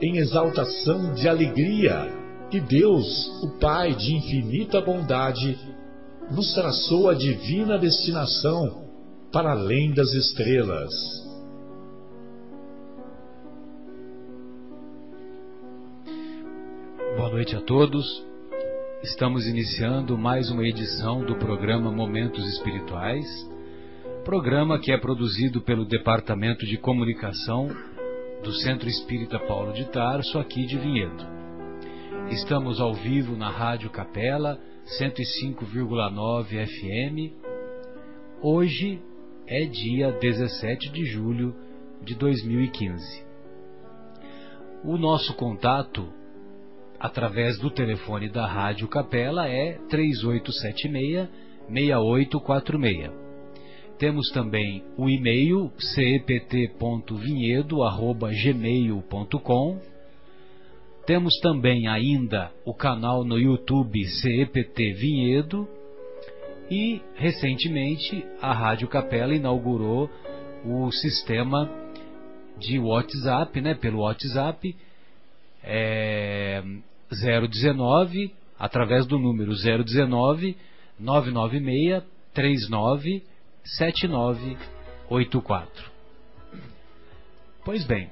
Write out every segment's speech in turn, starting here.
em exaltação de alegria que Deus, o Pai de infinita bondade, nos traçou a divina destinação para além das estrelas. Boa noite a todos. Estamos iniciando mais uma edição do programa Momentos Espirituais, programa que é produzido pelo Departamento de Comunicação do Centro Espírita Paulo de Tarso, aqui de Vinhedo. Estamos ao vivo na Rádio Capela 105,9 FM. Hoje é dia 17 de julho de 2015. O nosso contato através do telefone da Rádio Capela é 3876 6846. Temos também o e-mail cept.vinhedo@gmail.com. Temos também ainda o canal no YouTube CEPT Vinhedo e recentemente a Rádio Capela inaugurou o sistema de WhatsApp, né, pelo WhatsApp é, 019, através do número 019 996 39 7984. Pois bem,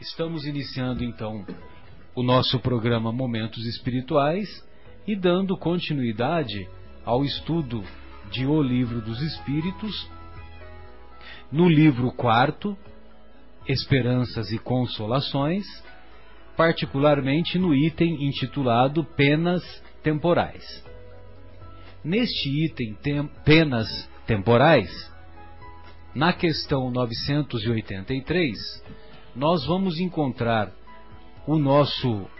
estamos iniciando então o nosso programa Momentos Espirituais e dando continuidade ao estudo de O Livro dos Espíritos, no livro quarto, Esperanças e Consolações, particularmente no item intitulado Penas Temporais. Neste item, tem, Penas Temporais, na questão 983, nós vamos encontrar o nosso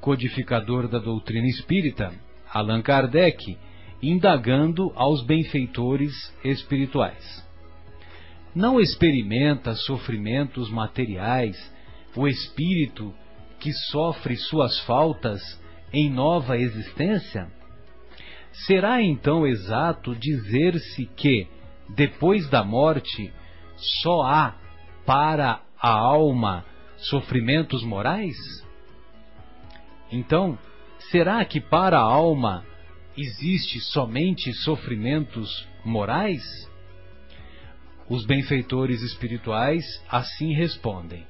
codificador da doutrina espírita, Allan Kardec, indagando aos benfeitores espirituais. Não experimenta sofrimentos materiais o espírito que sofre suas faltas em nova existência? Será então exato dizer-se que, depois da morte, só há para a alma sofrimentos morais? Então, será que para a alma existe somente sofrimentos morais? Os benfeitores espirituais assim respondem.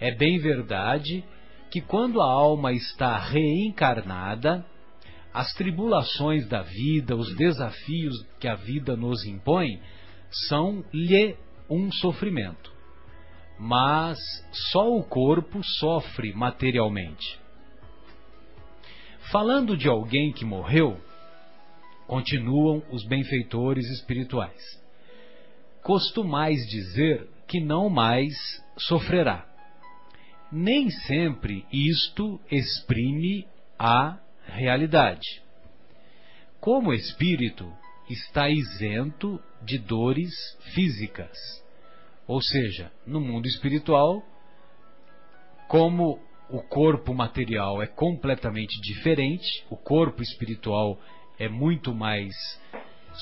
É bem verdade que quando a alma está reencarnada, as tribulações da vida, os desafios que a vida nos impõe, são-lhe um sofrimento. Mas só o corpo sofre materialmente. Falando de alguém que morreu, continuam os benfeitores espirituais. Costumais dizer que não mais sofrerá nem sempre isto exprime a realidade. Como espírito, está isento de dores físicas. Ou seja, no mundo espiritual, como o corpo material é completamente diferente, o corpo espiritual é muito mais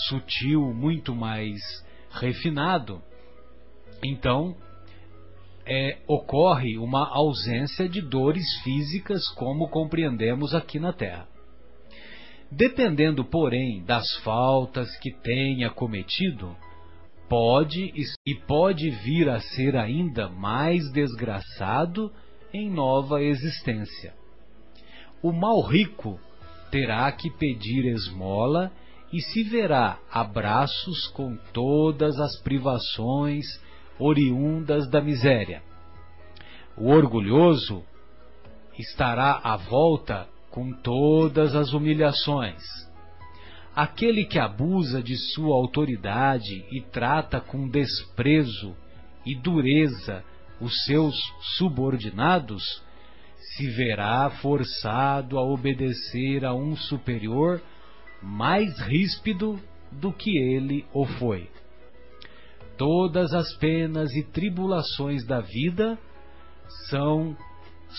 sutil, muito mais refinado, então é, ocorre uma ausência de dores físicas como compreendemos aqui na Terra. Dependendo, porém, das faltas que tenha cometido, pode e pode vir a ser ainda mais desgraçado em nova existência. o mal rico terá que pedir esmola e se verá a braços com todas as privações oriundas da miséria. O orgulhoso estará à volta com todas as humilhações. Aquele que abusa de sua autoridade e trata com desprezo e dureza os seus subordinados, se verá forçado a obedecer a um superior mais ríspido do que ele o foi. Todas as penas e tribulações da vida são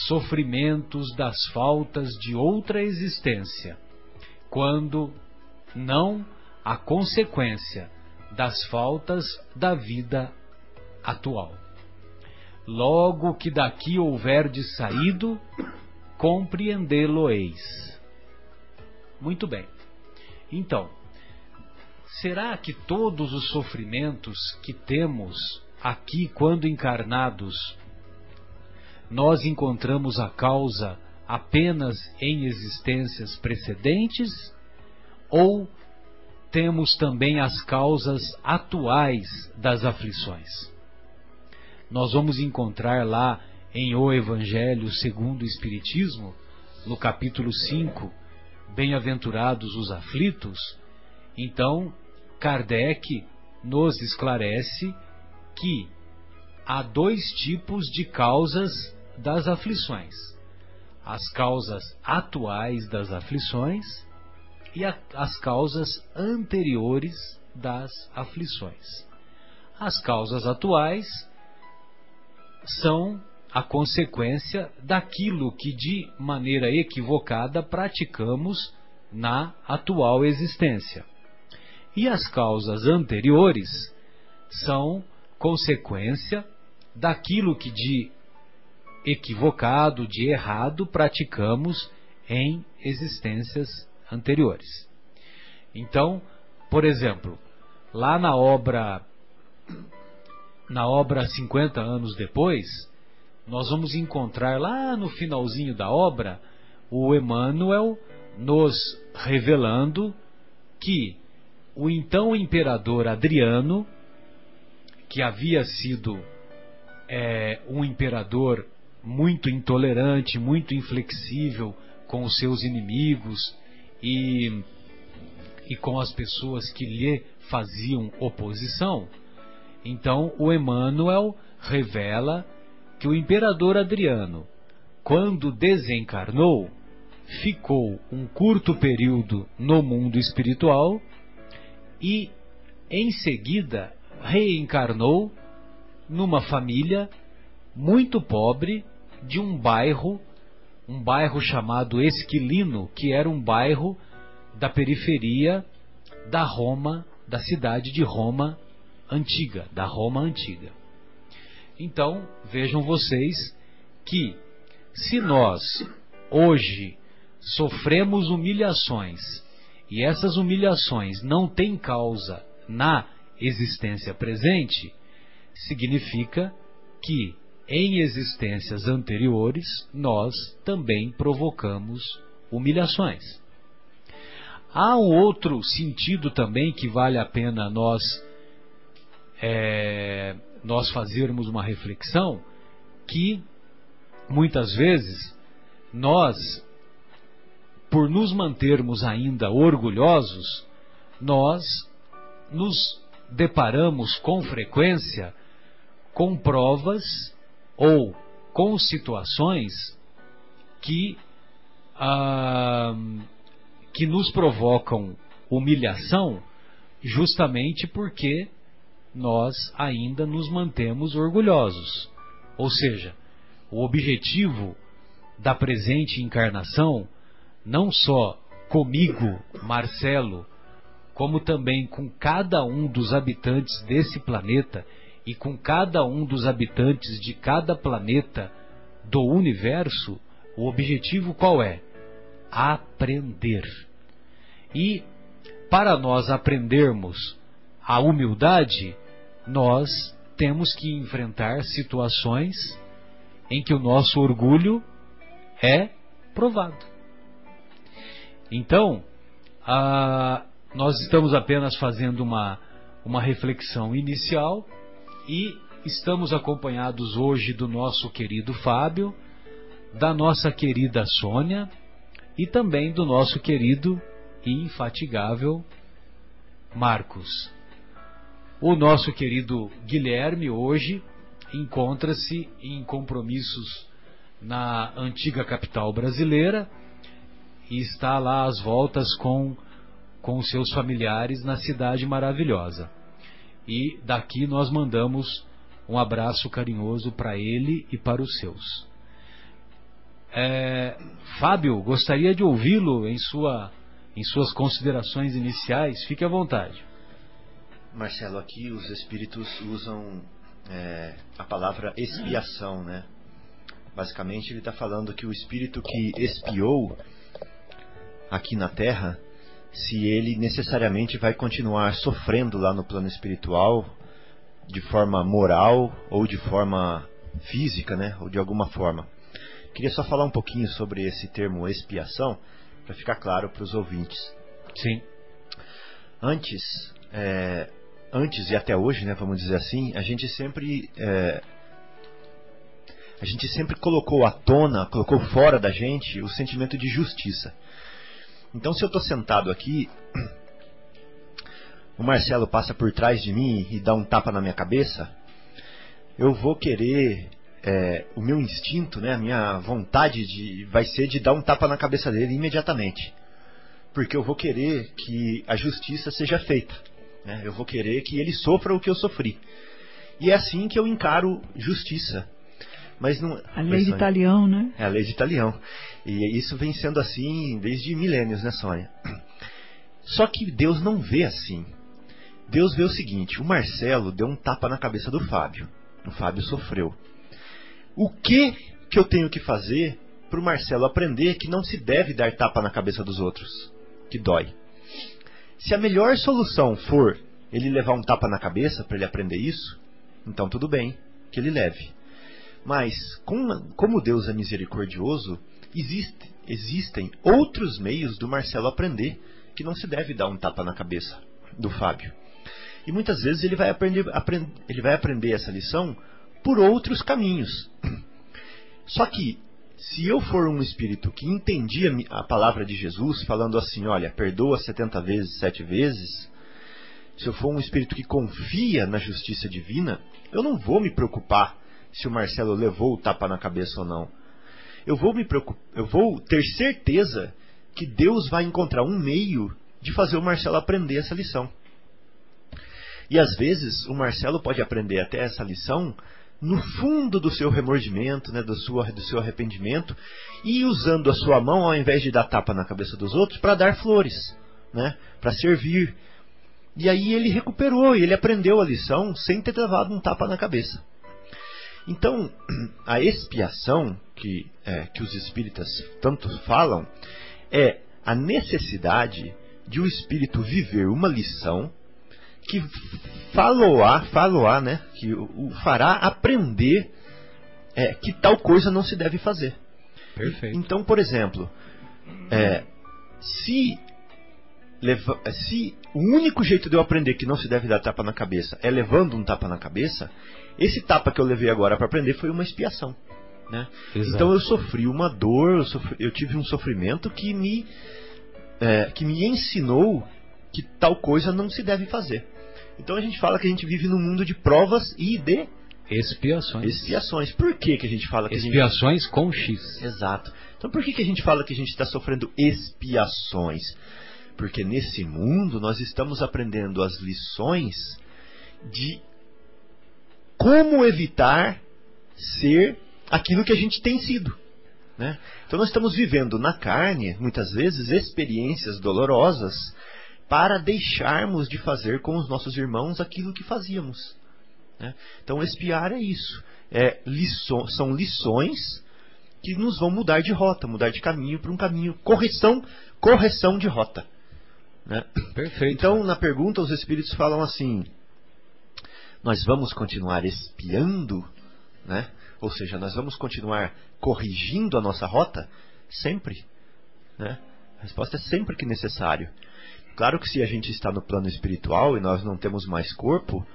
sofrimentos das faltas de outra existência, quando não a consequência das faltas da vida atual. Logo que daqui de saído, compreendê-lo-eis. Muito bem. Então, será que todos os sofrimentos que temos aqui quando encarnados, nós encontramos a causa apenas em existências precedentes? Ou temos também as causas atuais das aflições? Nós vamos encontrar lá em O Evangelho segundo o Espiritismo, no capítulo 5, Bem-aventurados os aflitos, então Kardec nos esclarece que há dois tipos de causas das aflições: as causas atuais das aflições e a, as causas anteriores das aflições. As causas atuais são a consequência daquilo que de maneira equivocada praticamos na atual existência. E as causas anteriores são consequência daquilo que de equivocado, de errado praticamos em existências anteriores. Então, por exemplo, lá na obra na obra 50 anos depois, nós vamos encontrar lá no finalzinho da obra o Emmanuel nos revelando que o então imperador Adriano, que havia sido é, um imperador muito intolerante, muito inflexível com os seus inimigos e, e com as pessoas que lhe faziam oposição, então o Emmanuel revela que o imperador Adriano, quando desencarnou, ficou um curto período no mundo espiritual e, em seguida, reencarnou numa família muito pobre de um bairro, um bairro chamado Esquilino, que era um bairro da periferia da Roma, da cidade de Roma antiga, da Roma antiga. Então, vejam vocês que se nós hoje sofremos humilhações e essas humilhações não têm causa na existência presente, significa que em existências anteriores nós também provocamos humilhações. Há um outro sentido também que vale a pena nós é, nós fazermos uma reflexão que muitas vezes nós, por nos mantermos ainda orgulhosos, nós nos deparamos com frequência com provas ou com situações que, ah, que nos provocam humilhação justamente porque nós ainda nos mantemos orgulhosos. Ou seja, o objetivo da presente encarnação, não só comigo, Marcelo, como também com cada um dos habitantes desse planeta e com cada um dos habitantes de cada planeta do universo, o objetivo qual é? Aprender. E para nós aprendermos a humildade, nós temos que enfrentar situações em que o nosso orgulho é provado. Então, a, nós estamos apenas fazendo uma, uma reflexão inicial e estamos acompanhados hoje do nosso querido Fábio, da nossa querida Sônia e também do nosso querido e infatigável Marcos. O nosso querido Guilherme hoje encontra-se em compromissos na antiga capital brasileira e está lá às voltas com com seus familiares na cidade maravilhosa. E daqui nós mandamos um abraço carinhoso para ele e para os seus. É, Fábio, gostaria de ouvi-lo em, sua, em suas considerações iniciais. Fique à vontade. Marcelo, aqui os espíritos usam é, a palavra expiação, né? Basicamente, ele está falando que o espírito que expiou aqui na Terra, se ele necessariamente vai continuar sofrendo lá no plano espiritual, de forma moral ou de forma física, né? Ou de alguma forma. Queria só falar um pouquinho sobre esse termo expiação, para ficar claro para os ouvintes. Sim. Antes, é, antes e até hoje, né, vamos dizer assim, a gente sempre é, a gente sempre colocou à tona, colocou fora da gente o sentimento de justiça. Então, se eu estou sentado aqui, o Marcelo passa por trás de mim e dá um tapa na minha cabeça, eu vou querer é, o meu instinto, né, a minha vontade de, vai ser de dar um tapa na cabeça dele imediatamente. Porque eu vou querer que a justiça seja feita. Né? Eu vou querer que ele sofra o que eu sofri. E é assim que eu encaro justiça. Mas não, a lei de Italião, né? É a lei de Italião. E isso vem sendo assim desde milênios, né, Sônia? Só que Deus não vê assim. Deus vê o seguinte: o Marcelo deu um tapa na cabeça do Fábio. O Fábio sofreu. O que que eu tenho que fazer para o Marcelo aprender que não se deve dar tapa na cabeça dos outros? Que dói. Se a melhor solução for ele levar um tapa na cabeça para ele aprender isso, então tudo bem, que ele leve. Mas, como Deus é misericordioso, existe, existem outros meios do Marcelo aprender que não se deve dar um tapa na cabeça do Fábio. E muitas vezes ele vai aprender, aprend, ele vai aprender essa lição por outros caminhos. Só que se eu for um espírito que entendia a palavra de Jesus, falando assim, olha, perdoa 70 vezes, sete vezes, se eu for um espírito que confia na justiça divina, eu não vou me preocupar se o Marcelo levou o tapa na cabeça ou não. Eu vou me preocupar, eu vou ter certeza que Deus vai encontrar um meio de fazer o Marcelo aprender essa lição. E às vezes o Marcelo pode aprender até essa lição no fundo do seu remordimento, né, do, seu, do seu arrependimento, e usando a sua mão, ao invés de dar tapa na cabeça dos outros, para dar flores, né, para servir. E aí ele recuperou, ele aprendeu a lição sem ter levado um tapa na cabeça. Então, a expiação que, é, que os espíritas tanto falam é a necessidade de o espírito viver uma lição que faloar, faloar, né? Que o fará aprender é, que tal coisa não se deve fazer. Perfeito. Então, por exemplo, é, se, leva, se o único jeito de eu aprender que não se deve dar tapa na cabeça é levando um tapa na cabeça, esse tapa que eu levei agora para aprender foi uma expiação. Né? Então eu sofri uma dor, eu, sofri, eu tive um sofrimento que me, é, que me ensinou que tal coisa não se deve fazer. Então a gente fala que a gente vive num mundo de provas e de expiações. Expiações. Por que, que a gente fala que expiações a gente... com X? Exato. Então por que, que a gente fala que a gente está sofrendo expiações? Porque nesse mundo nós estamos aprendendo as lições de como evitar ser aquilo que a gente tem sido. Né? Então nós estamos vivendo na carne, muitas vezes, experiências dolorosas para deixarmos de fazer com os nossos irmãos aquilo que fazíamos. Né? Então, espiar é isso. É, liço, são lições que nos vão mudar de rota, mudar de caminho para um caminho. Correção, correção de rota. Né? Perfeito. Então, na pergunta, os espíritos falam assim: nós vamos continuar espiando, né? Ou seja, nós vamos continuar corrigindo a nossa rota sempre. Né? A resposta é sempre que necessário. Claro que se a gente está no plano espiritual e nós não temos mais corpo,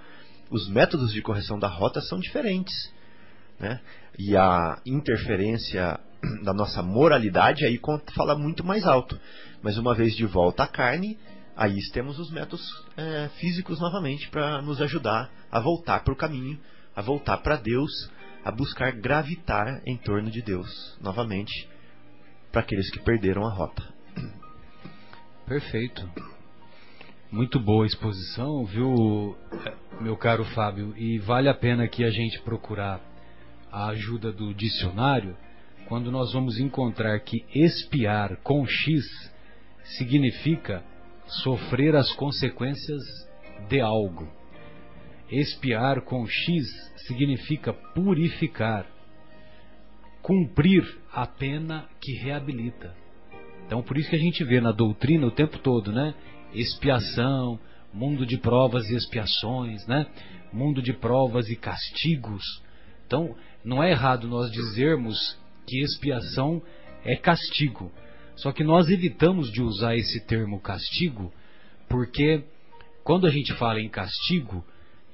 os métodos de correção da rota são diferentes. Né? E a interferência da nossa moralidade aí fala muito mais alto. Mas uma vez de volta à carne, aí temos os métodos é, físicos novamente para nos ajudar a voltar para o caminho, a voltar para Deus, a buscar gravitar em torno de Deus novamente para aqueles que perderam a rota. Perfeito. Muito boa exposição, viu, meu caro Fábio? E vale a pena que a gente procurar a ajuda do dicionário quando nós vamos encontrar que espiar com X significa sofrer as consequências de algo. Espiar com X significa purificar, cumprir a pena que reabilita. Então, por isso que a gente vê na doutrina o tempo todo, né? Expiação, mundo de provas e expiações, né? Mundo de provas e castigos. Então, não é errado nós dizermos que expiação é castigo. Só que nós evitamos de usar esse termo castigo porque quando a gente fala em castigo,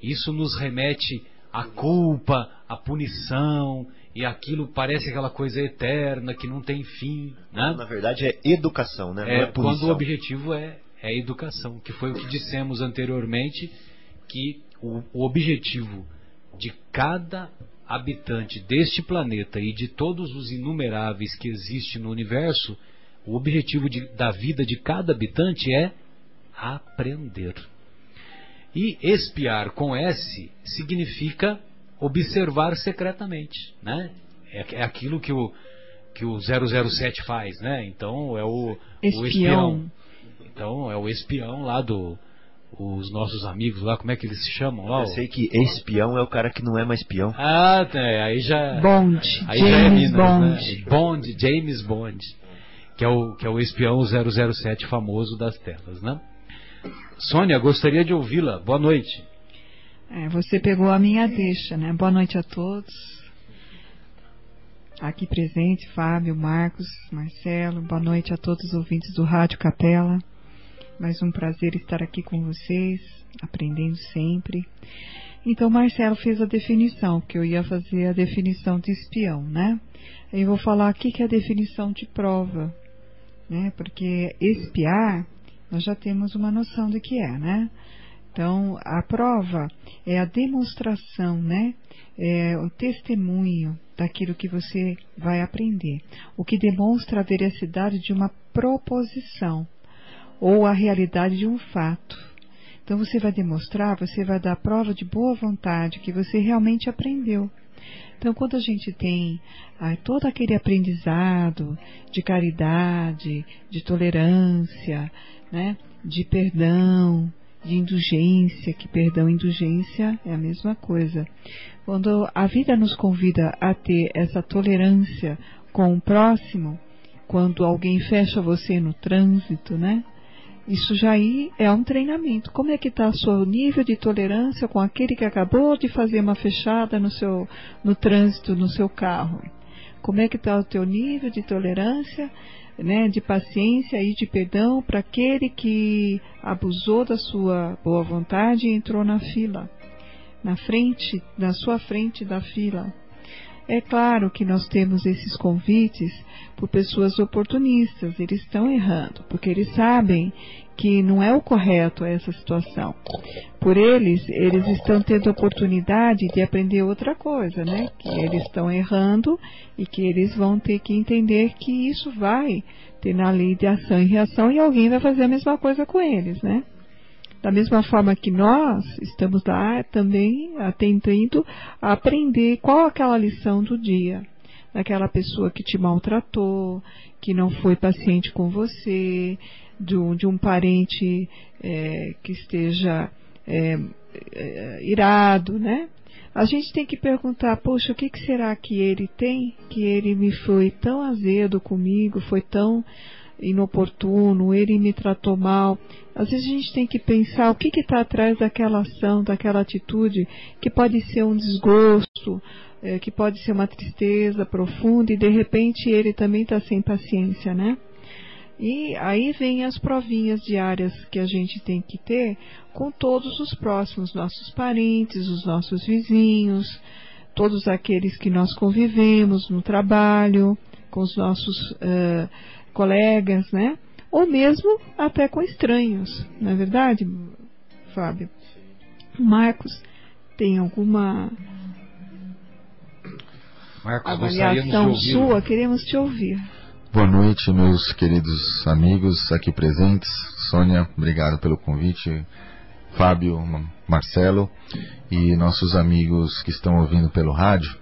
isso nos remete à culpa, à punição, e aquilo parece aquela coisa eterna que não tem fim. Né? Na verdade é educação, né? É, é quando o objetivo é, é educação, que foi o que dissemos anteriormente, que o, o objetivo de cada habitante deste planeta e de todos os inumeráveis que existem no universo, o objetivo de, da vida de cada habitante é aprender. E espiar com S significa observar secretamente, né? É, é aquilo que o que o 007 faz, né? Então é o espião. o espião. Então é o espião lá do os nossos amigos lá, como é que eles se chamam lá? Eu sei que espião é o cara que não é mais espião. Ah, é, aí já. Bond. Aí James já é Minas, Bond. Né? Bond, James Bond. Que é, o, que é o espião 007 famoso das telas, né? Sônia, gostaria de ouvi-la. Boa noite. É, você pegou a minha deixa, né? Boa noite a todos. Aqui presente, Fábio, Marcos, Marcelo. Boa noite a todos os ouvintes do Rádio Capela. Mais um prazer estar aqui com vocês, aprendendo sempre. Então, Marcelo fez a definição, que eu ia fazer a definição de espião, né? Eu vou falar aqui que é a definição de prova, né? Porque espiar, nós já temos uma noção do que é, né? Então, a prova é a demonstração, né? É o testemunho daquilo que você vai aprender, o que demonstra a veracidade de uma proposição ou a realidade de um fato. Então você vai demonstrar, você vai dar prova de boa vontade que você realmente aprendeu. Então, quando a gente tem ah, todo aquele aprendizado de caridade, de tolerância, né, de perdão, de indulgência, que perdão e indulgência é a mesma coisa. Quando a vida nos convida a ter essa tolerância com o próximo, quando alguém fecha você no trânsito, né? Isso já aí é um treinamento. Como é que está o seu nível de tolerância com aquele que acabou de fazer uma fechada no seu no trânsito no seu carro? Como é que está o teu nível de tolerância, né, de paciência e de perdão para aquele que abusou da sua boa vontade e entrou na fila, na frente, na sua frente da fila? É claro que nós temos esses convites por pessoas oportunistas, eles estão errando, porque eles sabem que não é o correto essa situação. Por eles, eles estão tendo oportunidade de aprender outra coisa, né? Que eles estão errando e que eles vão ter que entender que isso vai ter na lei de ação e reação e alguém vai fazer a mesma coisa com eles, né? Da mesma forma que nós estamos lá também tentando aprender qual aquela lição do dia. Daquela pessoa que te maltratou, que não foi paciente com você, de um, de um parente é, que esteja é, é, irado, né? A gente tem que perguntar, poxa, o que, que será que ele tem que ele me foi tão azedo comigo, foi tão inoportuno, ele me tratou mal. Às vezes a gente tem que pensar o que está atrás daquela ação, daquela atitude, que pode ser um desgosto, é, que pode ser uma tristeza profunda e de repente ele também está sem paciência, né? E aí vem as provinhas diárias que a gente tem que ter com todos os próximos, nossos parentes, os nossos vizinhos, todos aqueles que nós convivemos no trabalho, com os nossos uh, colegas, né? Ou mesmo até com estranhos, não é verdade, Fábio? Marcos, tem alguma Marcos, avaliação sua? Queremos te ouvir. Boa noite, meus queridos amigos aqui presentes. Sônia, obrigado pelo convite. Fábio, Marcelo e nossos amigos que estão ouvindo pelo rádio.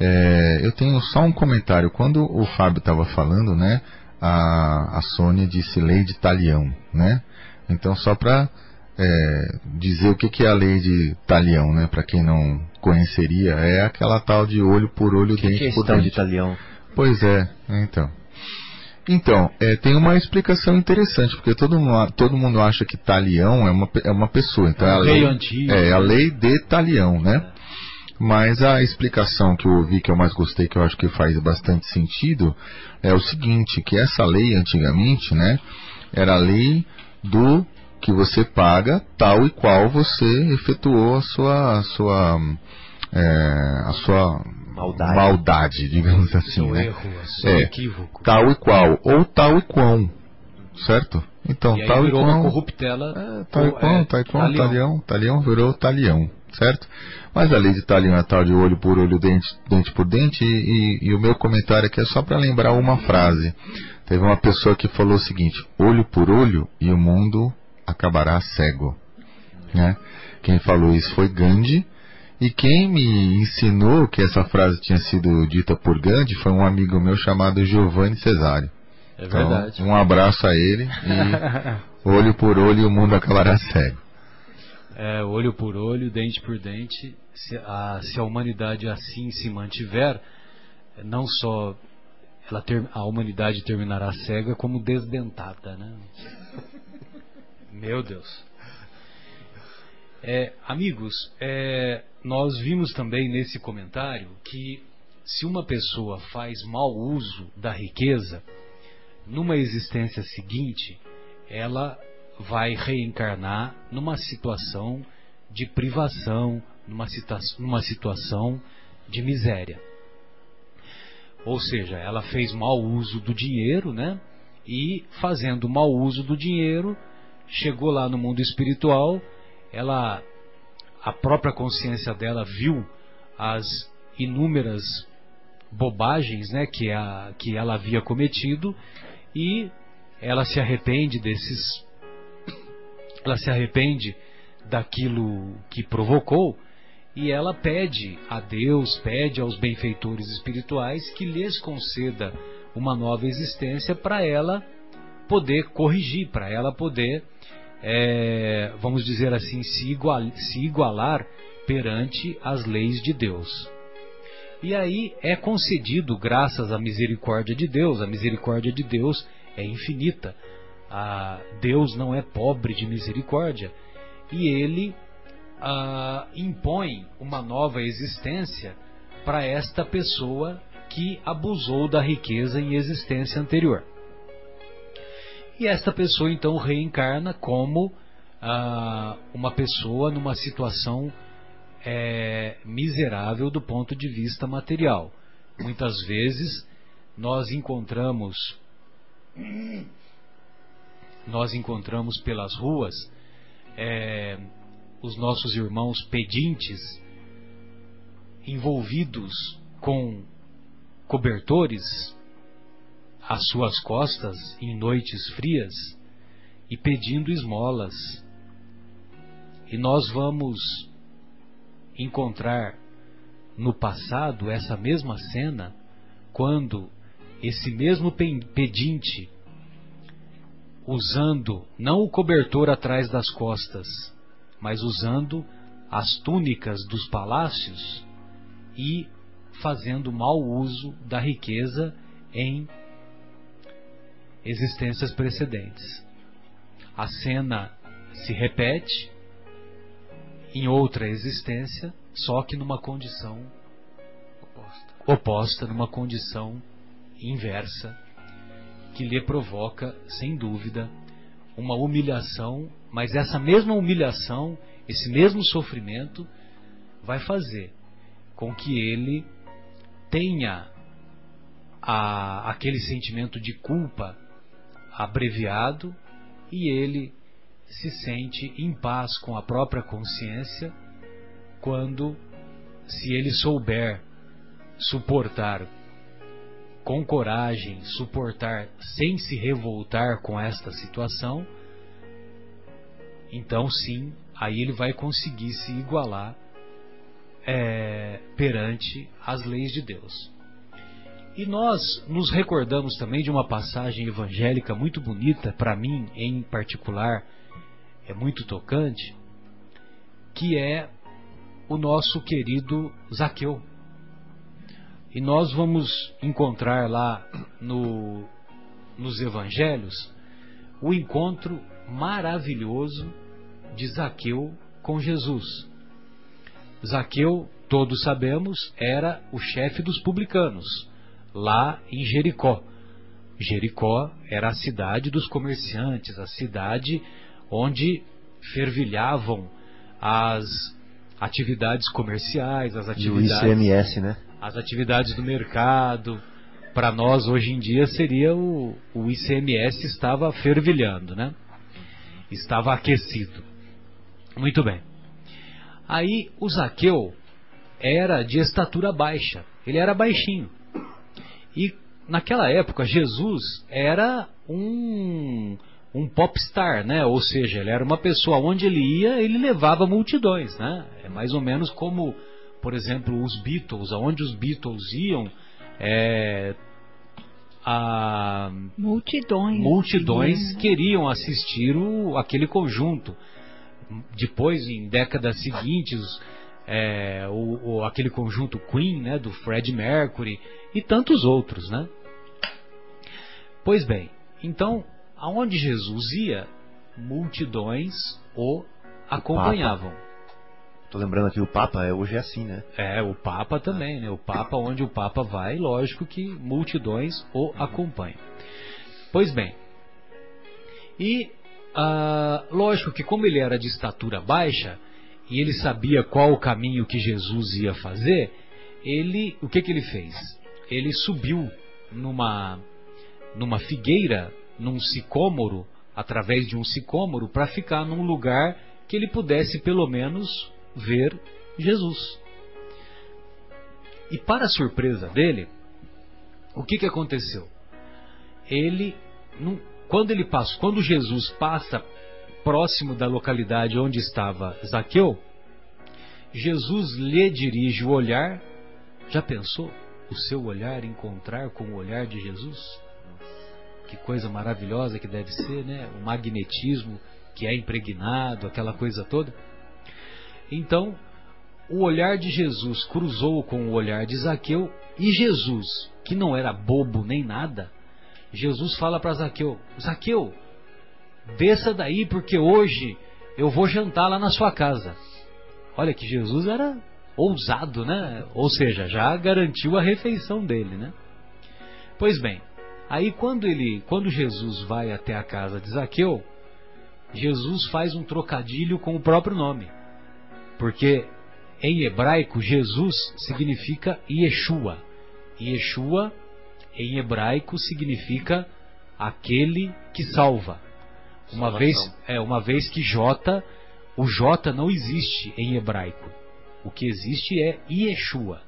É, eu tenho só um comentário. Quando o Fábio estava falando, né, a, a Sônia disse lei de talião, né? Então, só para é, dizer o que, que é a lei de talião, né? Para quem não conheceria, é aquela tal de olho por olho, que dente que é por dente. de talião? Pois é, então. Então, é, tem uma explicação interessante, porque todo mundo, todo mundo acha que talião é uma, é uma pessoa. Então é a lei, é a lei de talião, né? Mas a explicação que eu ouvi, que eu mais gostei, que eu acho que faz bastante sentido, é o seguinte, que essa lei antigamente, né, era a lei do que você paga tal e qual você efetuou a sua, a sua, é, a sua maldade. maldade, digamos assim. Seu né? erro, seu É. equívoco. Tal e qual, ou tal e quão, certo? Então, e tal e virou uma quão. corruptela. É, tal e quão, é, tal e quão, talião. talião, talião virou talião, certo? Mas a lei de talião é tal de olho por olho, dente, dente por dente, e, e- e o meu comentário aqui é só para lembrar uma frase. Teve uma pessoa que falou o seguinte: olho por olho e o mundo acabará cego. Né? Quem falou isso foi Gandhi. E quem me ensinou que essa frase tinha sido dita por Gandhi foi um amigo meu chamado Giovanni Cesário. É Então, verdade. um abraço a ele e olho por olho e o mundo acabará cego. É, olho por olho, dente por dente. Se a, se a humanidade assim se mantiver, não só ter- a humanidade terminará cega, como desdentada, né? Meu Deus. É, amigos, é, nós vimos também nesse comentário que se uma pessoa faz mau uso da riqueza, numa existência seguinte, ela vai reencarnar numa situação de privação, numa, situa- numa situação de miséria. Ou seja, ela fez mau uso do dinheiro, né? E fazendo mau uso do dinheiro, chegou lá no mundo espiritual, ela a própria consciência dela viu as inúmeras bobagens, né, que, a, que ela havia cometido e ela se arrepende desses ela se arrepende daquilo que provocou e ela pede a Deus, pede aos benfeitores espirituais que lhes conceda uma nova existência para ela poder corrigir, para ela poder, é, vamos dizer assim, se, igual, se igualar perante as leis de Deus. E aí é concedido, graças à misericórdia de Deus, a misericórdia de Deus é infinita. A Deus não é pobre de misericórdia e ele ah, impõe uma nova existência para esta pessoa que abusou da riqueza em existência anterior. E esta pessoa então reencarna como ah, uma pessoa numa situação é, miserável do ponto de vista material. Muitas vezes nós encontramos nós encontramos pelas ruas é, os nossos irmãos pedintes envolvidos com cobertores às suas costas em noites frias e pedindo esmolas. E nós vamos encontrar no passado essa mesma cena quando esse mesmo pe- pedinte usando não o cobertor atrás das costas, mas usando as túnicas dos palácios e fazendo mau uso da riqueza em existências precedentes. A cena se repete em outra existência, só que numa condição oposta, numa condição inversa. Que lhe provoca, sem dúvida, uma humilhação, mas essa mesma humilhação, esse mesmo sofrimento, vai fazer com que ele tenha a, aquele sentimento de culpa abreviado e ele se sente em paz com a própria consciência quando, se ele souber suportar com coragem, suportar sem se revoltar com esta situação, então sim, aí ele vai conseguir se igualar é, perante as leis de Deus. E nós nos recordamos também de uma passagem evangélica muito bonita, para mim em particular, é muito tocante, que é o nosso querido Zaqueu. E nós vamos encontrar lá no, nos evangelhos o encontro maravilhoso de Zaqueu com Jesus. Zaqueu, todos sabemos, era o chefe dos publicanos, lá em Jericó. Jericó era a cidade dos comerciantes, a cidade onde fervilhavam as atividades comerciais, as atividades. E o ICMS, né? As atividades do mercado. Para nós, hoje em dia, seria o, o ICMS estava fervilhando, né? Estava aquecido. Muito bem. Aí o Zaqueu era de estatura baixa. Ele era baixinho. E naquela época, Jesus era um um popstar, né? Ou seja, ele era uma pessoa onde ele ia, ele levava multidões, né? É mais ou menos como, por exemplo, os Beatles, aonde os Beatles iam, é, a multidões, multidões sim. queriam assistir o, aquele conjunto. Depois, em décadas seguintes, é, o, o, aquele conjunto Queen, né, do Fred Mercury e tantos outros, né? Pois bem, então aonde Jesus ia, multidões o acompanhavam. Estou lembrando aqui o Papa é, hoje é assim, né? É, o Papa também, né? O Papa, onde o Papa vai, lógico que multidões o uhum. acompanham. Pois bem, e ah, lógico que como ele era de estatura baixa e ele sabia qual o caminho que Jesus ia fazer, ele, o que que ele fez? Ele subiu numa numa figueira num sicômoro, através de um sicômoro, para ficar num lugar que ele pudesse pelo menos ver Jesus. E para surpresa dele, o que, que aconteceu? Ele, quando ele passa, quando Jesus passa próximo da localidade onde estava Zaqueu, Jesus lhe dirige o olhar. Já pensou o seu olhar encontrar com o olhar de Jesus? que coisa maravilhosa que deve ser, né? O magnetismo que é impregnado, aquela coisa toda. Então, o olhar de Jesus cruzou com o olhar de Zaqueu e Jesus, que não era bobo nem nada, Jesus fala para Zaqueu: Zaqueu, desça daí porque hoje eu vou jantar lá na sua casa. Olha que Jesus era ousado, né? Ou seja, já garantiu a refeição dele, né? Pois bem, Aí quando ele, quando Jesus vai até a casa de Zaqueu, Jesus faz um trocadilho com o próprio nome. Porque em hebraico Jesus significa Yeshua. Yeshua em hebraico significa aquele que salva. Uma vez, é, uma vez que J, o J não existe em hebraico. O que existe é Yeshua.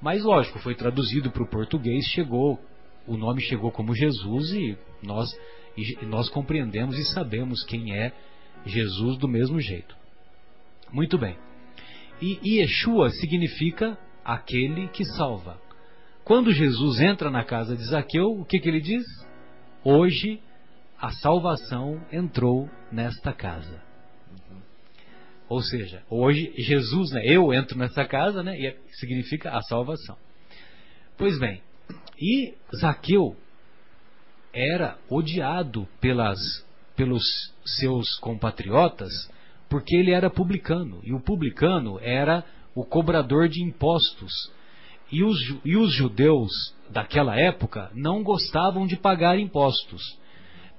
Mas lógico, foi traduzido para o português, chegou o nome chegou como Jesus e nós, e nós compreendemos e sabemos quem é Jesus do mesmo jeito. Muito bem. E Yeshua significa aquele que salva. Quando Jesus entra na casa de Zaqueu, o que, que ele diz? Hoje a salvação entrou nesta casa. Ou seja, hoje Jesus, né, eu entro nessa casa, né, e significa a salvação. Pois bem, e Zaqueu era odiado pelas, pelos seus compatriotas porque ele era publicano. E o publicano era o cobrador de impostos. E os, e os judeus daquela época não gostavam de pagar impostos.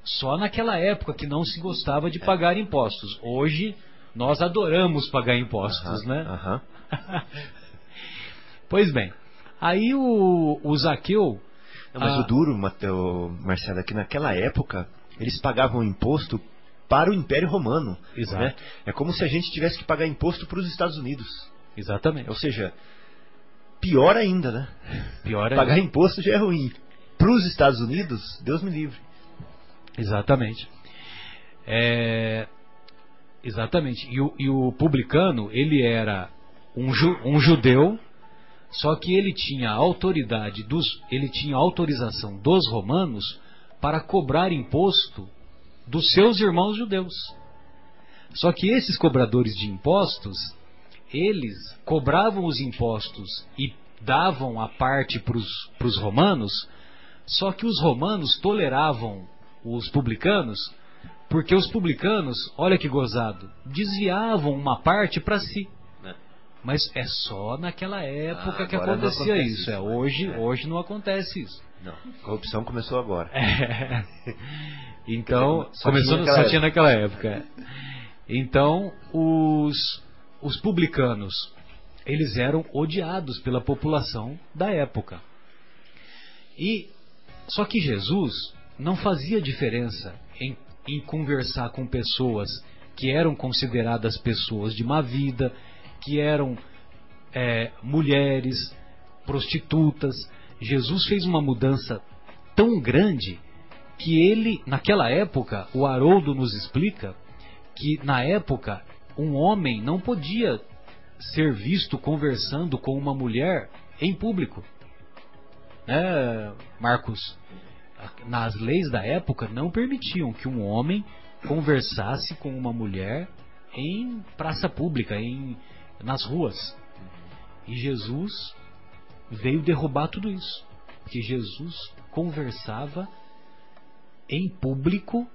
Só naquela época que não se gostava de pagar impostos. Hoje nós adoramos pagar impostos, uh -huh, né? Uh -huh. pois bem, aí o, o Zaqueu. Não, mas a... o duro, Mateo, Marcelo, é que naquela época eles pagavam imposto para o Império Romano. Exato. Né? É como se a gente tivesse que pagar imposto para os Estados Unidos. Exatamente. Ou seja, pior ainda, né? Pior ainda. Pagar imposto já é ruim. Para os Estados Unidos, Deus me livre. Exatamente. É... Exatamente. E o, e o, publicano, ele era um, ju, um judeu, só que ele tinha autoridade dos, ele tinha autorização dos romanos para cobrar imposto dos seus irmãos judeus. Só que esses cobradores de impostos, eles cobravam os impostos e davam a parte para os romanos, só que os romanos toleravam os publicanos, porque os publicanos, olha que gozado, desviavam uma parte para si. Mas é só naquela época ah, que acontecia isso. isso. É hoje, é. hoje não acontece isso. Não, corrupção começou agora. É. Então, só começou tinha só tinha naquela época. Então, os os publicanos, eles eram odiados pela população da época. E só que Jesus não fazia diferença em, em conversar com pessoas que eram consideradas pessoas de má vida, que eram é, mulheres, prostitutas. Jesus fez uma mudança tão grande que ele, naquela época, o Haroldo nos explica que na época um homem não podia ser visto conversando com uma mulher em público. Né, Marcos? Nas leis da época não permitiam que um homem conversasse com uma mulher em praça pública, em nas ruas. E Jesus veio derrubar tudo isso. Porque Jesus conversava em público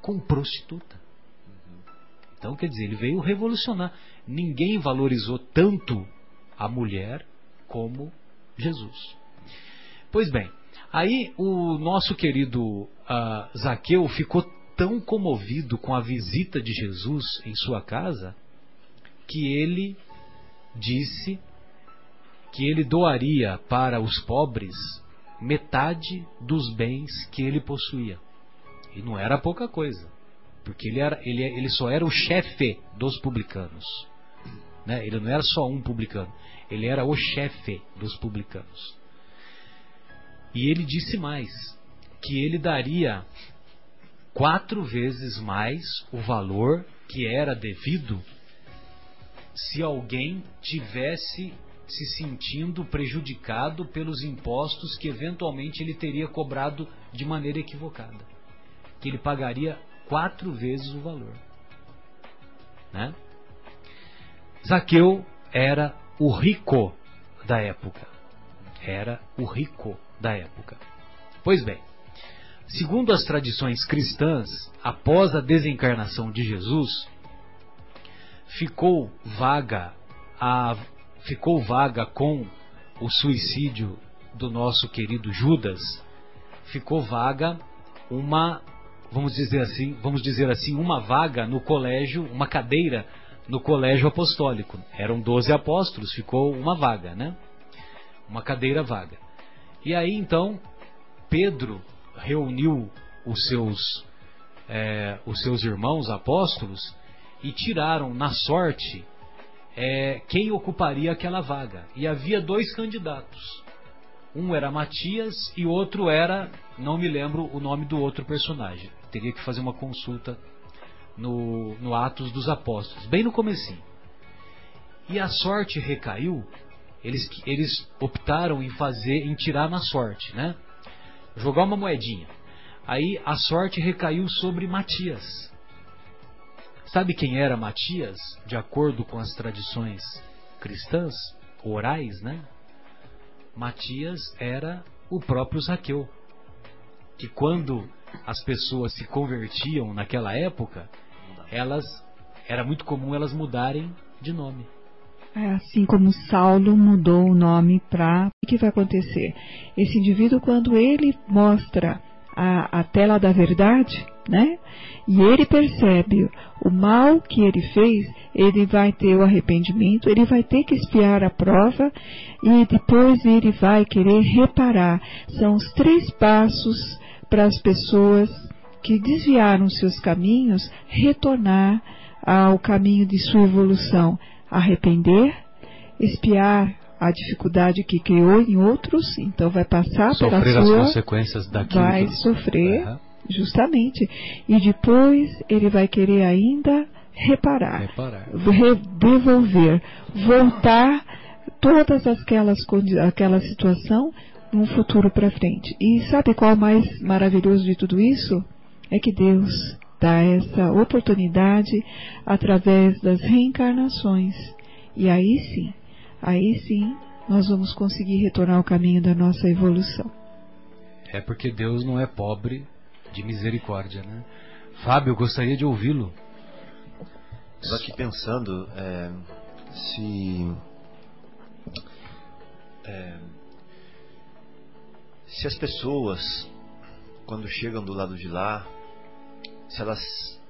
com prostituta. Então, quer dizer, ele veio revolucionar. Ninguém valorizou tanto a mulher como Jesus. Pois bem, aí o nosso querido uh, Zaqueu ficou tão comovido com a visita de Jesus em sua casa que ele disse que ele doaria para os pobres metade dos bens que ele possuía. E não era pouca coisa, porque ele, era, ele, ele só era o chefe dos publicanos. Né? Ele não era só um publicano, ele era o chefe dos publicanos. E ele disse mais: que ele daria quatro vezes mais o valor que era devido se alguém tivesse se sentindo prejudicado pelos impostos que eventualmente ele teria cobrado de maneira equivocada. Que ele pagaria quatro vezes o valor. Né? Zaqueu era o rico da época. Era o rico da época. Pois bem, segundo as tradições cristãs, após a desencarnação de Jesus, ficou vaga a ficou vaga com o suicídio do nosso querido Judas, ficou vaga uma, vamos dizer assim, vamos dizer assim, uma vaga no colégio, uma cadeira no colégio apostólico. Eram 12 apóstolos, ficou uma vaga, né? Uma cadeira vaga. E aí então Pedro reuniu os seus é, os seus irmãos apóstolos e tiraram na sorte é, quem ocuparia aquela vaga. E havia dois candidatos. Um era Matias e outro era, não me lembro o nome do outro personagem. Teria que fazer uma consulta no, no Atos dos Apóstolos, bem no comecinho. E a sorte recaiu, eles, eles optaram em fazer, em tirar na sorte, né? Jogar uma moedinha. Aí a sorte recaiu sobre Matias. Sabe quem era Matias, de acordo com as tradições cristãs, orais, né? Matias era o próprio Zaqueu. Que quando as pessoas se convertiam naquela época, elas era muito comum elas mudarem de nome. É assim como Saulo mudou o nome para. O que vai acontecer? Esse indivíduo, quando ele mostra a, a tela da verdade, né? E ele percebe o mal que ele fez, ele vai ter o arrependimento, ele vai ter que espiar a prova e depois ele vai querer reparar. São os três passos para as pessoas que desviaram seus caminhos retornar ao caminho de sua evolução. Arrepender, espiar a dificuldade que criou em outros, então vai passar sofrer pela sua, as consequências daquilo. Vai sofrer, uhum. justamente, e depois ele vai querer ainda reparar, reparar. devolver, voltar todas aquelas aquela situação num futuro para frente. E sabe qual é o mais maravilhoso de tudo isso? É que Deus dá essa oportunidade através das reencarnações. E aí sim, aí sim nós vamos conseguir retornar ao caminho da nossa evolução. É porque Deus não é pobre de misericórdia, né? Fábio, gostaria de ouvi-lo. Estou aqui pensando é, se é, se as pessoas quando chegam do lado de lá, se elas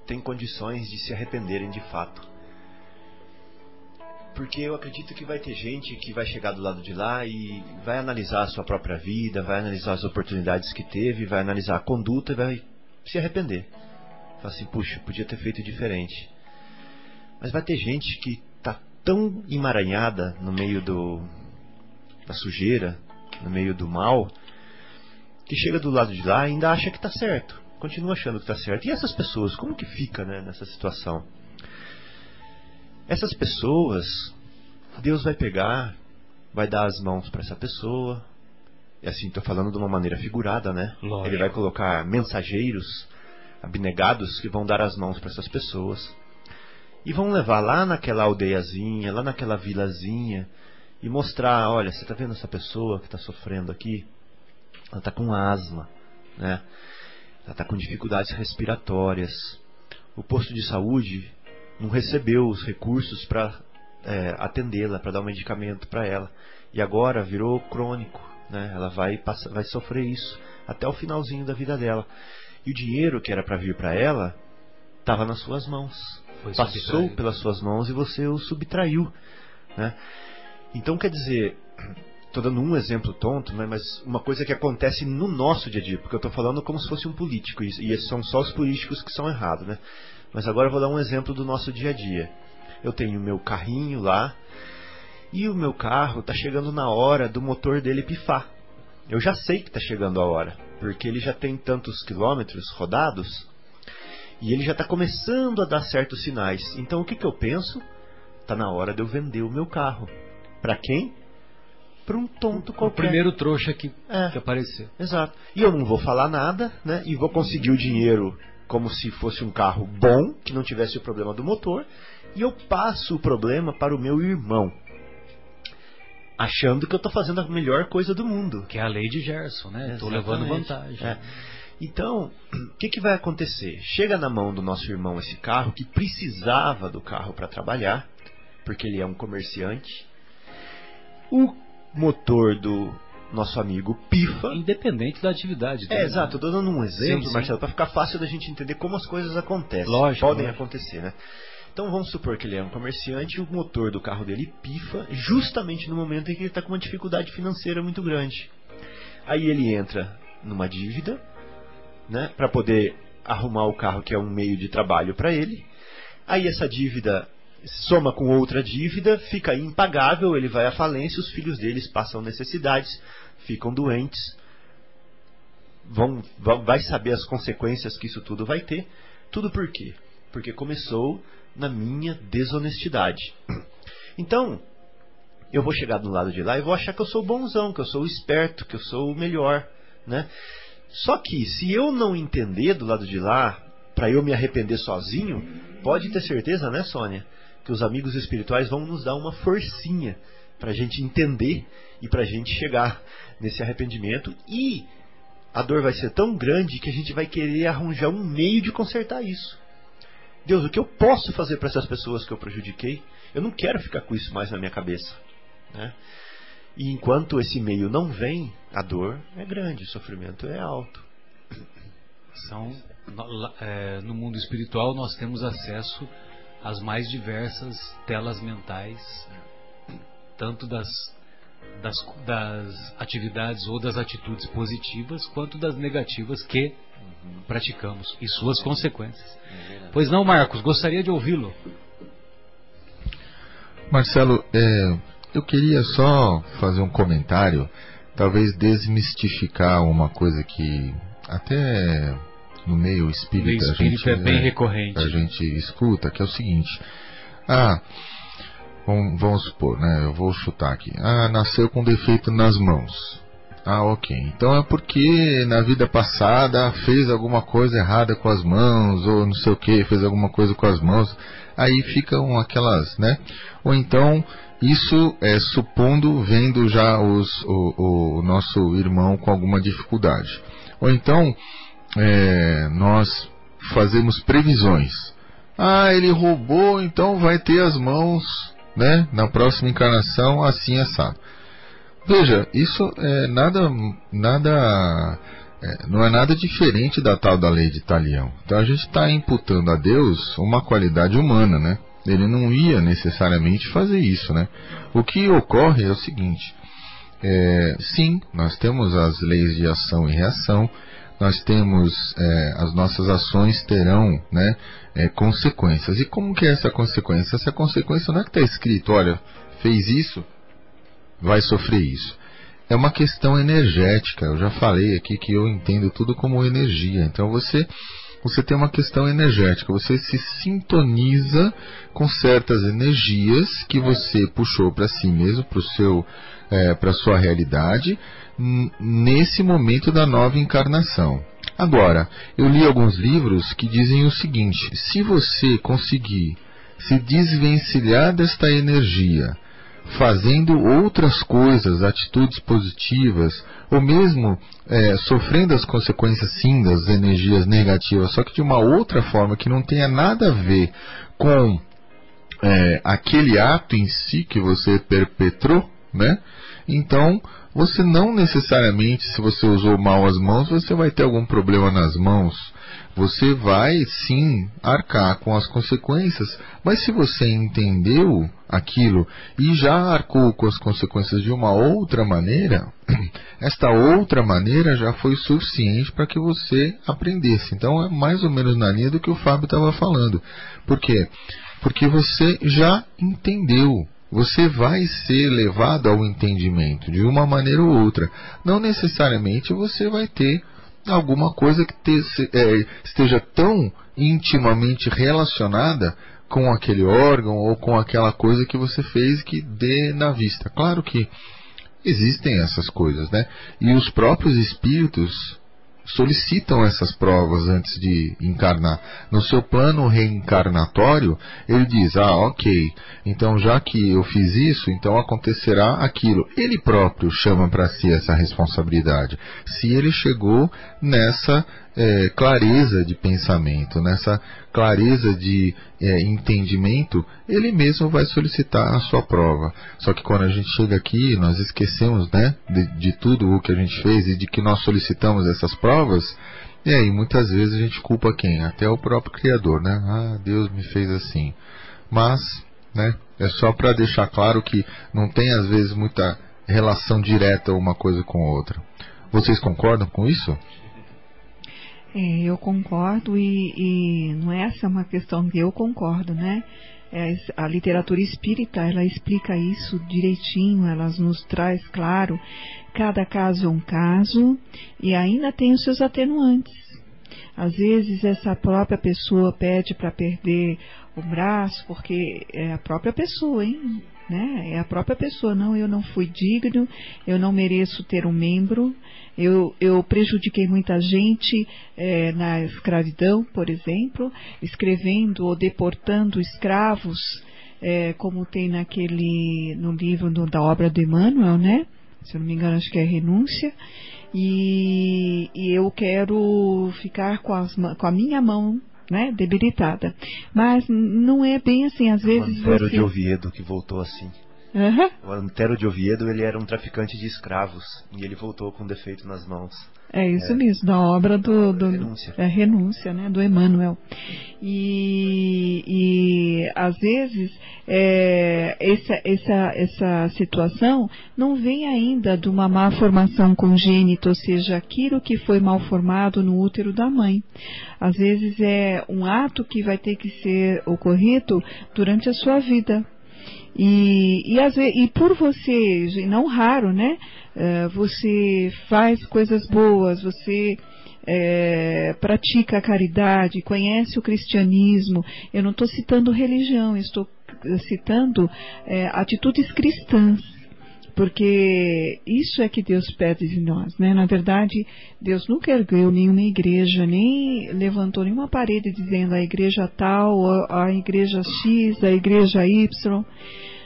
têm condições de se arrependerem de fato. Porque eu acredito que vai ter gente que vai chegar do lado de lá e vai analisar a sua própria vida, vai analisar as oportunidades que teve, vai analisar a conduta e vai se arrepender. Fala assim, puxa, podia ter feito diferente. Mas vai ter gente que tá tão emaranhada no meio do da sujeira, no meio do mal, que chega do lado de lá e ainda acha que está certo. Continua achando que está certo. E essas pessoas, como que fica né, nessa situação? Essas pessoas, Deus vai pegar, vai dar as mãos para essa pessoa. E assim, estou falando de uma maneira figurada, né? Lógico. Ele vai colocar mensageiros abnegados que vão dar as mãos para essas pessoas. E vão levar lá naquela aldeiazinha, lá naquela vilazinha, e mostrar: olha, você está vendo essa pessoa que está sofrendo aqui? Ela está com asma, né? Ela está com dificuldades respiratórias. O posto de saúde não recebeu os recursos para é, atendê-la, para dar um medicamento para ela. E agora virou crônico, né? Ela vai, passar, vai sofrer isso até o finalzinho da vida dela. E o dinheiro que era para vir para ela estava nas suas mãos. Foi Passou subtraído. pelas suas mãos e você o subtraiu, né? Então quer dizer, estou dando um exemplo tonto, né, mas uma coisa que acontece no nosso dia a dia, porque eu estou falando como se fosse um político, e, são só os políticos que são errados, né? Mas agora eu vou dar um exemplo do nosso dia a dia. Eu tenho meu carrinho lá, e o meu carro está chegando na hora do motor dele pifar. Eu já sei que está chegando a hora, porque ele já tem tantos quilômetros rodados, e ele já está começando a dar certos sinais. Então o que, que eu penso? Está na hora de eu vender o meu carro. Para quem? Para um tonto qualquer. O primeiro trouxa que, é, que aparecer. Exato. E eu não vou falar nada, né? E vou conseguir o dinheiro como se fosse um carro bom, que não tivesse o problema do motor, e eu passo o problema para o meu irmão. Achando que eu estou fazendo a melhor coisa do mundo. Que é a lei de Gerson, né? Estou levando vantagem. É. Então, o que, que vai acontecer? Chega na mão do nosso irmão esse carro, que precisava do carro para trabalhar, porque ele é um comerciante, o motor do nosso amigo pifa. Independente da atividade dele. É, exato. Estou dando um exemplo, sim, Marcelo, para ficar fácil da gente entender como as coisas acontecem. Lógico. Podem lógico. acontecer, né? Então vamos supor que ele é um comerciante e o motor do carro dele pifa justamente no momento em que ele está com uma dificuldade financeira muito grande. Aí ele entra numa dívida, né, para poder arrumar o carro que é um meio de trabalho para ele. Aí essa dívida soma com outra dívida, fica impagável, ele vai à falência, os filhos deles passam necessidades, ficam doentes, vão, vão, vai saber as consequências que isso tudo vai ter. Tudo por quê? Porque começou na minha desonestidade. Então, eu vou chegar do lado de lá e vou achar que eu sou bonzão, que eu sou esperto, que eu sou o melhor, né? Só que se eu não entender do lado de lá, para eu me arrepender sozinho, pode ter certeza, né, Sônia, que os amigos espirituais vão nos dar uma forcinha para a gente entender e para a gente chegar nesse arrependimento. E a dor vai ser tão grande que a gente vai querer arranjar um meio de consertar isso. Deus, o que eu posso fazer para essas pessoas que eu prejudiquei? Eu não quero ficar com isso mais na minha cabeça. Né? E enquanto esse meio não vem, a dor é grande, o sofrimento é alto. São, é, no mundo espiritual nós temos acesso às mais diversas telas mentais, tanto das, das, das atividades ou das atitudes positivas, quanto das negativas que praticamos e suas consequências. Pois não, Marcos, gostaria de ouvi-lo. Marcelo, é, eu queria só fazer um comentário, talvez desmistificar uma coisa que até no meio espírita, espírita a gente, é bem é, recorrente. A gente escuta, que é o seguinte. Ah, vamos, vamos supor, né? Eu vou chutar aqui. Ah, nasceu com defeito nas mãos. Ah, ok. Então é porque na vida passada fez alguma coisa errada com as mãos, ou não sei o que, fez alguma coisa com as mãos. Aí ficam aquelas, né? Ou então, isso é supondo, vendo já os, o, o nosso irmão com alguma dificuldade. Ou então, é, nós fazemos previsões. Ah, ele roubou, então vai ter as mãos, né? Na próxima encarnação, assim assado. Veja, isso é nada, nada, é, não é nada diferente da tal da lei de Talião. Então a gente está imputando a Deus uma qualidade humana, né? Ele não ia necessariamente fazer isso, né? O que ocorre é o seguinte: é, sim, nós temos as leis de ação e reação, nós temos é, as nossas ações terão, né, é, consequências. E como que é essa consequência? Essa consequência não é que está escrito, olha, fez isso, vai sofrer isso. É uma questão energética. Eu já falei aqui que eu entendo tudo como energia. Então você você tem uma questão energética, você se sintoniza com certas energias que você puxou para si mesmo, para é, para sua realidade nesse momento da nova encarnação. Agora, eu li alguns livros que dizem o seguinte: se você conseguir se desvencilhar desta energia fazendo outras coisas, atitudes positivas, ou mesmo é, sofrendo as consequências sim das energias negativas, só que de uma outra forma que não tenha nada a ver com é, aquele ato em si que você perpetrou, né? Então, você não necessariamente, se você usou mal as mãos, você vai ter algum problema nas mãos você vai sim arcar com as consequências, mas se você entendeu aquilo e já arcou com as consequências de uma outra maneira, esta outra maneira já foi suficiente para que você aprendesse. Então é mais ou menos na linha do que o Fábio estava falando. Por quê? Porque você já entendeu você vai ser levado ao entendimento de uma maneira ou outra. Não necessariamente você vai ter alguma coisa que te, é, esteja tão intimamente relacionada com aquele órgão ou com aquela coisa que você fez que dê na vista. Claro que existem essas coisas, né? E os próprios espíritos solicitam essas provas antes de encarnar. No seu plano reencarnatório, ele diz: Ah, ok, então já que eu fiz isso, então acontecerá aquilo. Ele próprio chama para si essa responsabilidade. Se ele chegou nessa é, clareza de pensamento, nessa clareza de é, entendimento, ele mesmo vai solicitar a sua prova. Só que quando a gente chega aqui, nós esquecemos né, de, de tudo o que a gente fez e de que nós solicitamos essas provas. E aí muitas vezes a gente culpa quem? Até o próprio Criador, né? Ah, Deus me fez assim. Mas, né? É só para deixar claro que não tem às vezes muita relação direta uma coisa com outra. Vocês concordam com isso? É, eu concordo e, e, não é essa uma questão que eu concordo, né? É, a literatura espírita, ela explica isso direitinho, ela nos traz, claro, cada caso é um caso e ainda tem os seus atenuantes. Às vezes essa própria pessoa pede para perder o braço, porque é a própria pessoa, hein? Né? É a própria pessoa, não, eu não fui digno, eu não mereço ter um membro, eu, eu prejudiquei muita gente é, na escravidão, por exemplo, escrevendo ou deportando escravos, é, como tem naquele no livro do, da obra de Emmanuel, né? Se eu não me engano, acho que é Renúncia. E, e eu quero ficar com, as, com a minha mão né, debilitada. Mas não é bem assim, às vezes o Antero você... de Oviedo que voltou assim. Uhum. O Antero de Oviedo ele era um traficante de escravos e ele voltou com defeito nas mãos. É isso é, mesmo, da obra do, do renúncia. É, renúncia, né, do Emmanuel. E, e às vezes é, essa, essa, essa situação não vem ainda de uma má formação congênita, ou seja, aquilo que foi mal formado no útero da mãe. Às vezes é um ato que vai ter que ser ocorrido durante a sua vida. E, e, vezes, e por você, não raro, né? Uh, você faz coisas boas, você é, pratica a caridade, conhece o cristianismo. Eu não estou citando religião, estou citando é, atitudes cristãs porque isso é que Deus pede de nós, né? Na verdade, Deus nunca ergueu nenhuma igreja, nem levantou nenhuma parede dizendo a igreja tal, a igreja X, a igreja Y.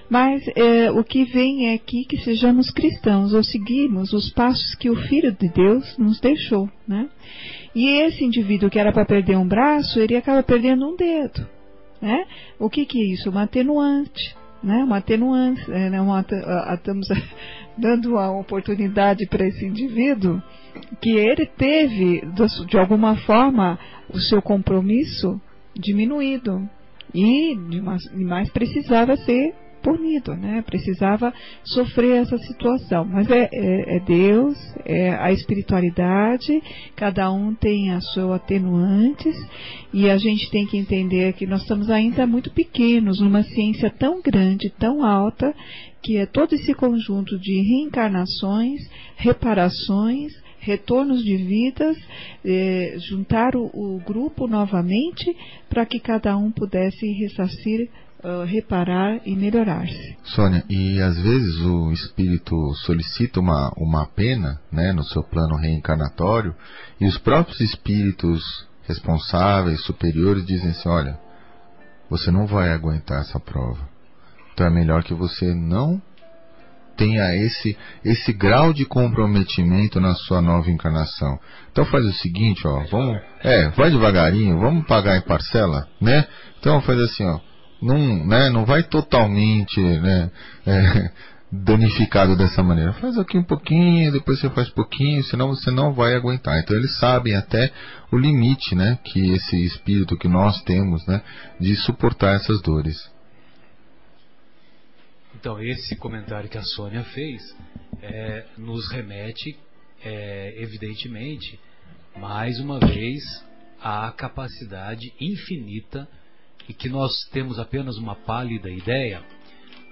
Mas é, o que vem é aqui que sejamos cristãos, ou seguimos os passos que o Filho de Deus nos deixou, né? E esse indivíduo que era para perder um braço, ele acaba perdendo um dedo, né? O que, que é isso? Uma atenuante, né? Uma atenuante, é, né? uma, estamos dando uma oportunidade para esse indivíduo que ele teve, de alguma forma, o seu compromisso diminuído e mais precisava ser punido, né? Precisava sofrer essa situação. Mas é, é, é Deus, é a espiritualidade, cada um tem as suas atenuantes e a gente tem que entender que nós estamos ainda muito pequenos numa ciência tão grande, tão alta, que é todo esse conjunto de reencarnações, reparações, retornos de vidas, eh, juntar o, o, grupo novamente para que cada um pudesse ressarcir uh, reparar e melhorar-se. Sônia, e às vezes o espírito solicita uma, uma pena né, no seu plano reencarnatório e os próprios espíritos responsáveis, superiores, dizem assim: olha, você não vai aguentar essa prova. Então é melhor que você não tenha esse esse grau de comprometimento na sua nova encarnação. Então faz o seguinte, ó, vamos, é, vai devagarinho, vamos pagar em parcela, né? Então faz assim, ó, não, né, não vai totalmente né, é, danificado dessa maneira. Faz aqui um pouquinho, depois você faz pouquinho, senão você não vai aguentar. Então eles sabem até o limite né, que esse espírito que nós temos né, de suportar essas dores. Então esse comentário que a Sônia fez é, nos remete, é, evidentemente, mais uma vez à capacidade infinita e que nós temos apenas uma pálida ideia,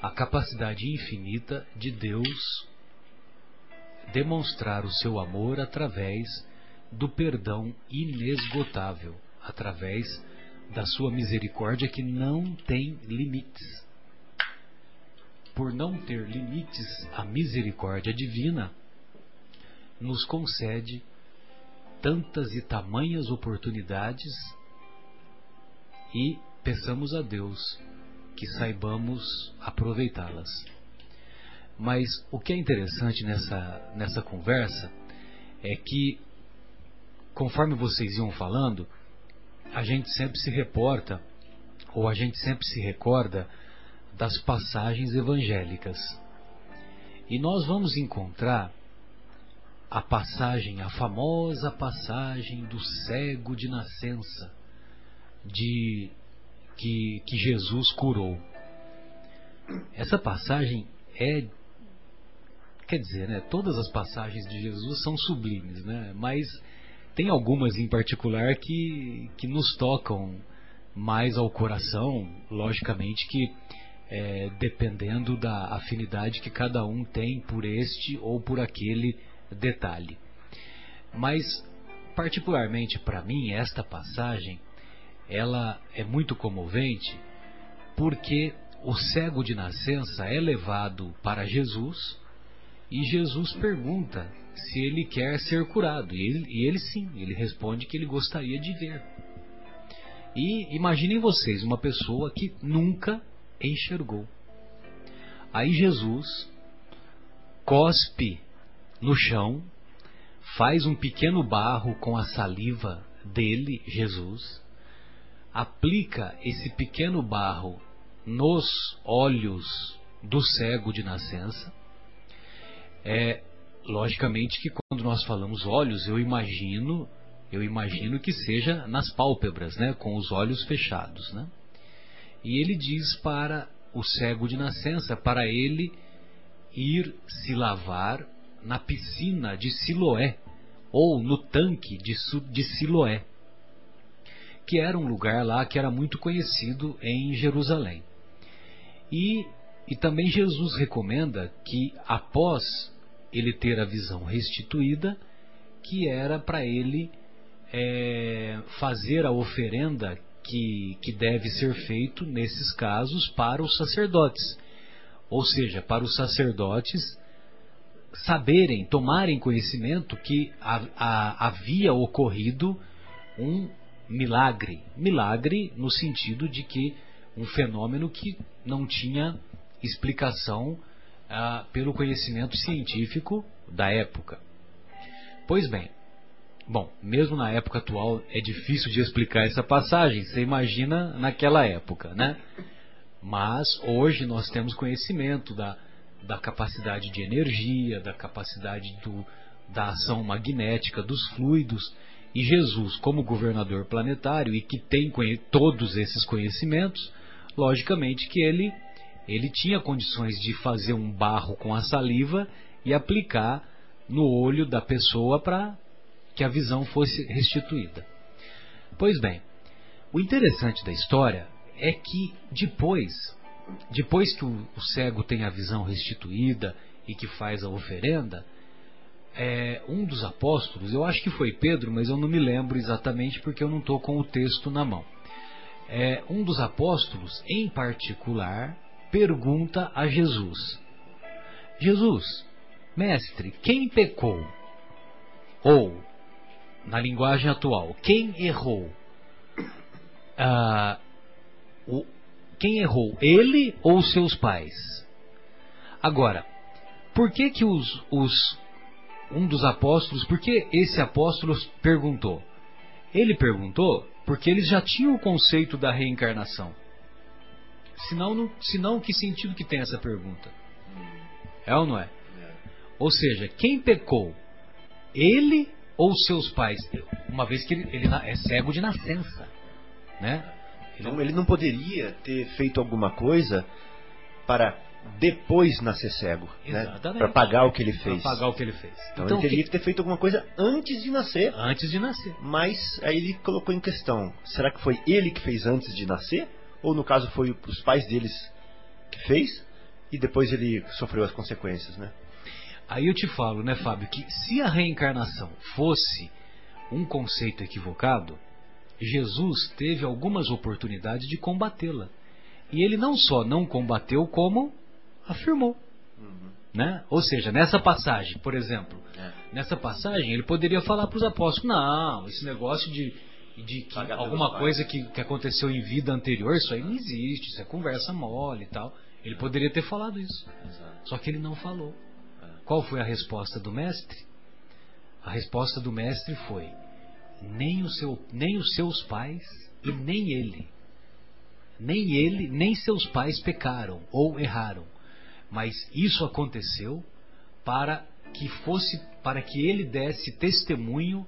a capacidade infinita de Deus demonstrar o seu amor através do perdão inesgotável, através da sua misericórdia que não tem limites. Por não ter limites, a misericórdia divina nos concede tantas e tamanhas oportunidades e peçamos a Deus que saibamos aproveitá-las. Mas o que é interessante nessa, nessa conversa é que, conforme vocês iam falando, a gente sempre se reporta, ou a gente sempre se recorda das passagens evangélicas. E nós vamos encontrar a passagem, a famosa passagem do cego de nascença, de que, que Jesus curou. Essa passagem é. Quer dizer, né, todas as passagens de Jesus são sublimes, né, mas tem algumas em particular que, que nos tocam mais ao coração, logicamente que é, dependendo da afinidade que cada um tem por este ou por aquele detalhe. Mas, particularmente para mim, esta passagem ela é muito comovente porque o cego de nascença é levado para Jesus e Jesus pergunta se ele quer ser curado. E ele, e ele sim, ele responde que ele gostaria de ver. E imaginem vocês uma pessoa que nunca enxergou. Aí Jesus cospe no chão, faz um pequeno barro com a saliva dele, Jesus, aplica esse pequeno barro nos olhos do cego de nascença. É, logicamente que quando nós falamos olhos, eu imagino, eu imagino que seja nas pálpebras, né, com os olhos fechados, né? E ele diz para o cego de nascença, para ele ir se lavar na piscina de Siloé ou no tanque de, de Siloé, que era um lugar lá que era muito conhecido em Jerusalém. E, e também Jesus recomenda que após ele ter a visão restituída, que era para ele é, fazer a oferenda que, que deve ser feito nesses casos para os sacerdotes. Ou seja, para os sacerdotes saberem, tomarem conhecimento que a, a, havia ocorrido um milagre. Milagre no sentido de que um fenômeno que não tinha explicação ah, pelo conhecimento científico da época. Pois bem, bom, mesmo na época atual é difícil de explicar essa passagem, você imagina naquela época, né? Mas hoje nós temos conhecimento da, da capacidade de energia, da capacidade do, da ação magnética dos fluidos. E Jesus, como governador planetário e que tem todos esses conhecimentos, logicamente que ele, ele tinha condições de fazer um barro com a saliva e aplicar no olho da pessoa para que a visão fosse restituída. Pois bem, o interessante da história é que depois depois que o, o cego tem a visão restituída e que faz a oferenda, é, um dos apóstolos, eu acho que foi Pedro, mas eu não me lembro exatamente porque eu não estou com o texto na mão. É, um dos apóstolos, em particular, pergunta a Jesus: Jesus, mestre, quem pecou? Ou, na linguagem atual, quem errou? Ah, o, quem errou, ele ou seus pais? Agora, por que que os, os um dos apóstolos, por que esse apóstolo perguntou? Ele perguntou porque eles já tinham o conceito da reencarnação. Senão, não, senão que sentido que tem essa pergunta? É ou não é? Ou seja, quem pecou? Ele ou seus pais? Uma vez que ele, ele é cego de nascença, né? Então ele não poderia ter feito alguma coisa para depois nascer cego, né? Para pagar o que ele fez. Para pagar o que ele fez. Então, então ele teria que... que ter feito alguma coisa antes de nascer. Antes de nascer. Mas aí ele colocou em questão: será que foi ele que fez antes de nascer? Ou no caso foi os pais deles que fez e depois ele sofreu as consequências, né? Aí eu te falo, né, Fábio, que se a reencarnação fosse um conceito equivocado, Jesus teve algumas oportunidades de combatê-la. E ele não só não combateu, como afirmou. Uhum. Né? Ou seja, nessa passagem, por exemplo, é. nessa passagem ele poderia falar para os apóstolos: não, esse negócio de, de que alguma coisa que, que aconteceu em vida anterior, isso aí não existe, isso é conversa mole e tal. Ele poderia ter falado isso. Exato. Só que ele não falou. É. Qual foi a resposta do mestre? A resposta do mestre foi: nem, o seu, nem os seus pais e nem ele. Nem ele, nem seus pais pecaram ou erraram. Mas isso aconteceu para que fosse, para que ele desse testemunho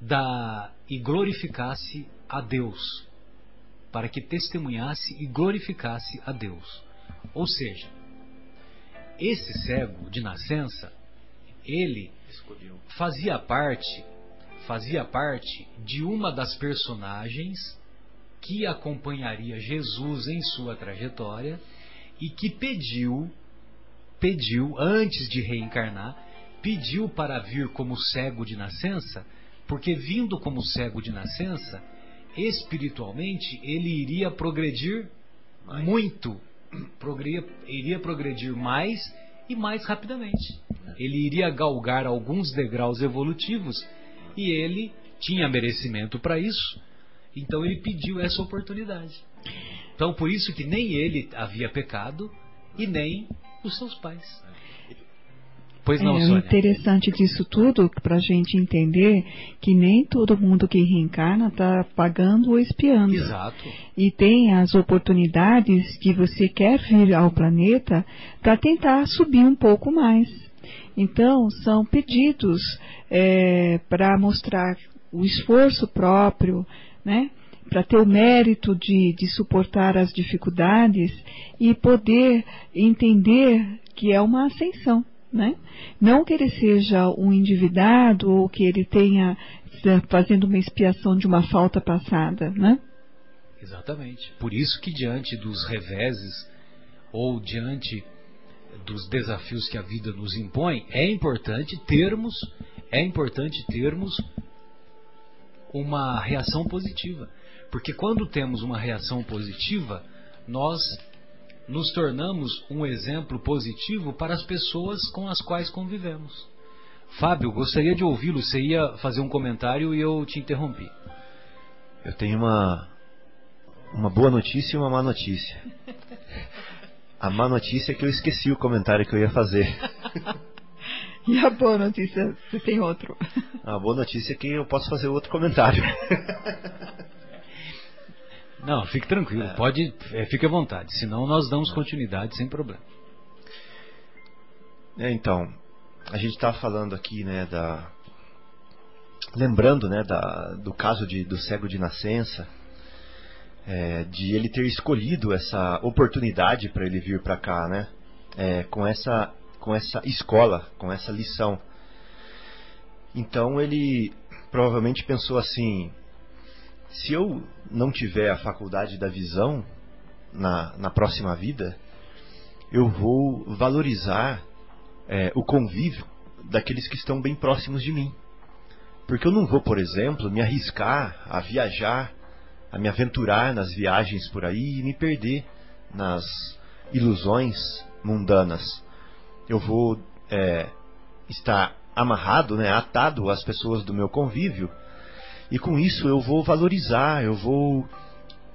da e glorificasse a Deus. Para que testemunhasse e glorificasse a Deus. Ou seja, esse cego de nascença, ele fazia parte fazia parte de uma das personagens que acompanharia Jesus em sua trajetória e que pediu, pediu antes de reencarnar, pediu para vir como cego de nascença, porque vindo como cego de nascença, espiritualmente ele iria progredir mais. muito, progredia, iria progredir mais e mais rapidamente. Ele iria galgar alguns degraus evolutivos e ele tinha merecimento para isso, então ele pediu essa oportunidade. Então por isso que nem ele havia pecado e nem os seus pais. Pois não, é, Sônia. O interessante disso tudo, para a gente entender que nem todo mundo que reencarna está pagando ou espiando. Exato. E tem as oportunidades que você quer vir ao planeta para tentar subir um pouco mais. Então, são pedidos é, para mostrar o esforço próprio, né? Para ter o mérito de, de suportar as dificuldades e poder entender que é uma ascensão. Né? Não que ele seja um endividado ou que ele tenha fazendo uma expiação de uma falta passada, né? Exatamente. Por isso que diante dos reveses ou diante dos desafios que a vida nos impõe, é importante termos, é importante termos uma reação positiva. Porque quando temos uma reação positiva, nós nos tornamos um exemplo positivo para as pessoas com as quais convivemos. Fábio, gostaria de ouvi-lo. Você ia fazer um comentário e eu te interrompi. Eu tenho uma, uma boa notícia e uma má notícia. A má notícia é que eu esqueci o comentário que eu ia fazer. E a boa notícia, você tem outro. A boa notícia é que eu posso fazer outro comentário. Não, fique tranquilo, é. pode, é, fique à vontade, senão nós damos continuidade sem problema. É, então, a gente estava falando aqui, né, da lembrando, né, da, do caso de, do cego de nascença, é, de ele ter escolhido essa oportunidade para ele vir para cá, né, é, com essa com essa escola, com essa lição. Então ele provavelmente pensou assim: se eu não tiver a faculdade da visão na, na próxima vida, eu vou valorizar é, o convívio daqueles que estão bem próximos de mim. Porque eu não vou, por exemplo, me arriscar a viajar, a me aventurar nas viagens por aí e me perder nas ilusões mundanas. Eu vou é, estar amarrado, né, atado às pessoas do meu convívio e com isso eu vou valorizar, eu vou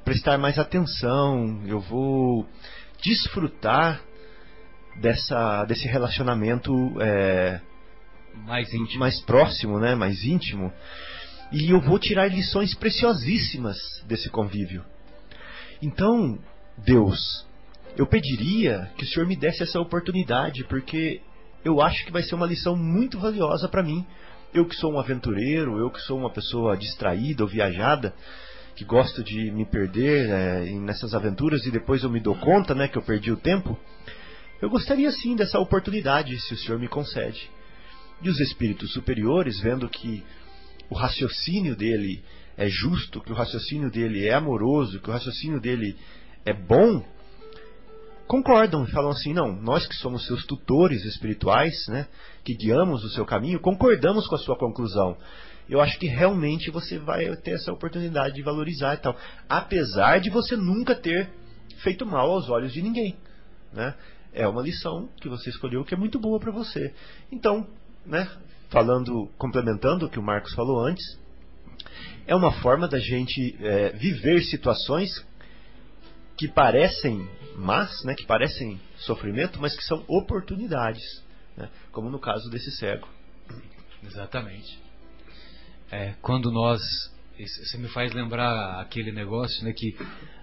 prestar mais atenção, eu vou desfrutar dessa, desse relacionamento é, mais, íntimo. mais próximo, né, mais íntimo. E eu vou tirar lições preciosíssimas desse convívio. Então, Deus, eu pediria que o Senhor me desse essa oportunidade, porque eu acho que vai ser uma lição muito valiosa para mim eu que sou um aventureiro, eu que sou uma pessoa distraída ou viajada, que gosto de me perder é, nessas aventuras e depois eu me dou conta né, que eu perdi o tempo, eu gostaria sim dessa oportunidade, se o Senhor me concede. E os espíritos superiores, vendo que o raciocínio dele é justo, que o raciocínio dele é amoroso, que o raciocínio dele é bom, concordam e falam assim: não, nós que somos seus tutores espirituais, né, que guiamos o seu caminho, concordamos com a sua conclusão. Eu acho que realmente você vai ter essa oportunidade de valorizar e tal, apesar de você nunca ter feito mal aos olhos de ninguém, né? É uma lição que você escolheu que é muito boa para você. Então, né, falando, complementando o que o Marcos falou antes, é uma forma da gente é, viver situações que parecem más, né, que parecem sofrimento, mas que são oportunidades, né, como no caso desse cego. Exatamente. É, quando nós, você me faz lembrar aquele negócio, né, que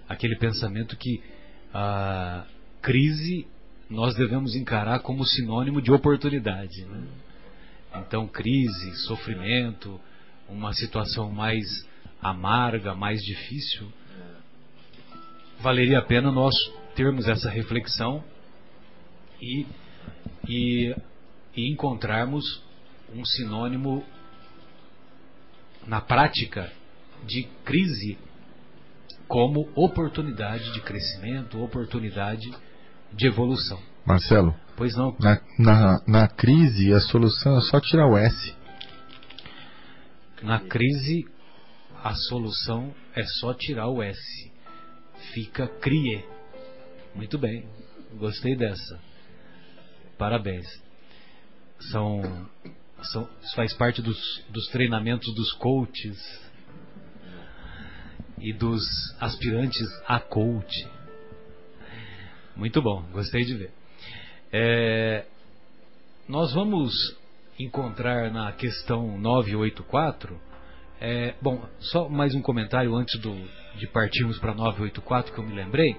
aquele pensamento que a crise nós devemos encarar como sinônimo de oportunidade. Né? Então, crise, sofrimento, uma situação mais amarga, mais difícil, valeria a pena nós termos essa reflexão e, e, e encontrarmos um sinônimo na prática de crise como oportunidade de crescimento, oportunidade de evolução. Marcelo. Pois não. Na, na, na crise, a solução é só tirar o S. Na crise, a solução é só tirar o S. Fica crie. Muito bem, gostei dessa. Parabéns. São, são faz parte dos, dos treinamentos dos coaches e dos aspirantes a coach. Muito bom, gostei de ver. É, nós vamos encontrar na questão 984. É, bom, só mais um comentário antes do, de partirmos para 984 que eu me lembrei.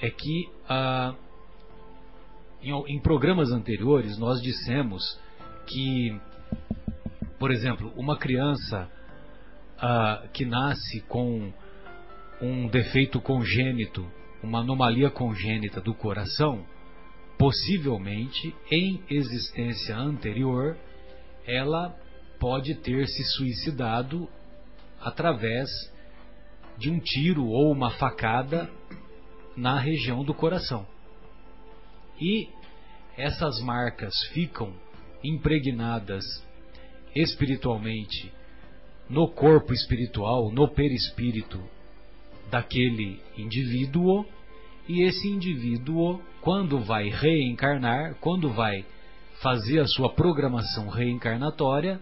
É que ah, em, em programas anteriores nós dissemos que, por exemplo, uma criança ah, que nasce com um defeito congênito, uma anomalia congênita do coração, possivelmente em existência anterior, ela pode ter se suicidado através de um tiro ou uma facada na região do coração. E essas marcas ficam impregnadas espiritualmente no corpo espiritual, no perispírito daquele indivíduo, e esse indivíduo, quando vai reencarnar, quando vai fazer a sua programação reencarnatória,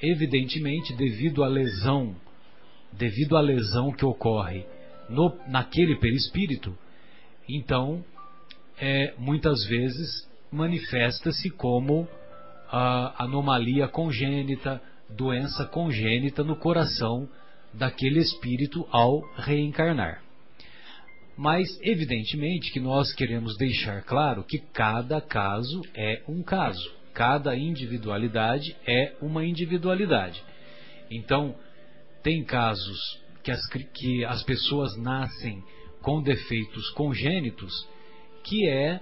evidentemente, devido à lesão, devido à lesão que ocorre no, naquele perispírito, então, é, muitas vezes manifesta-se como a anomalia congênita, doença congênita no coração daquele espírito ao reencarnar. Mas, evidentemente, que nós queremos deixar claro que cada caso é um caso, cada individualidade é uma individualidade. Então, tem casos que as, que as pessoas nascem com defeitos congênitos que é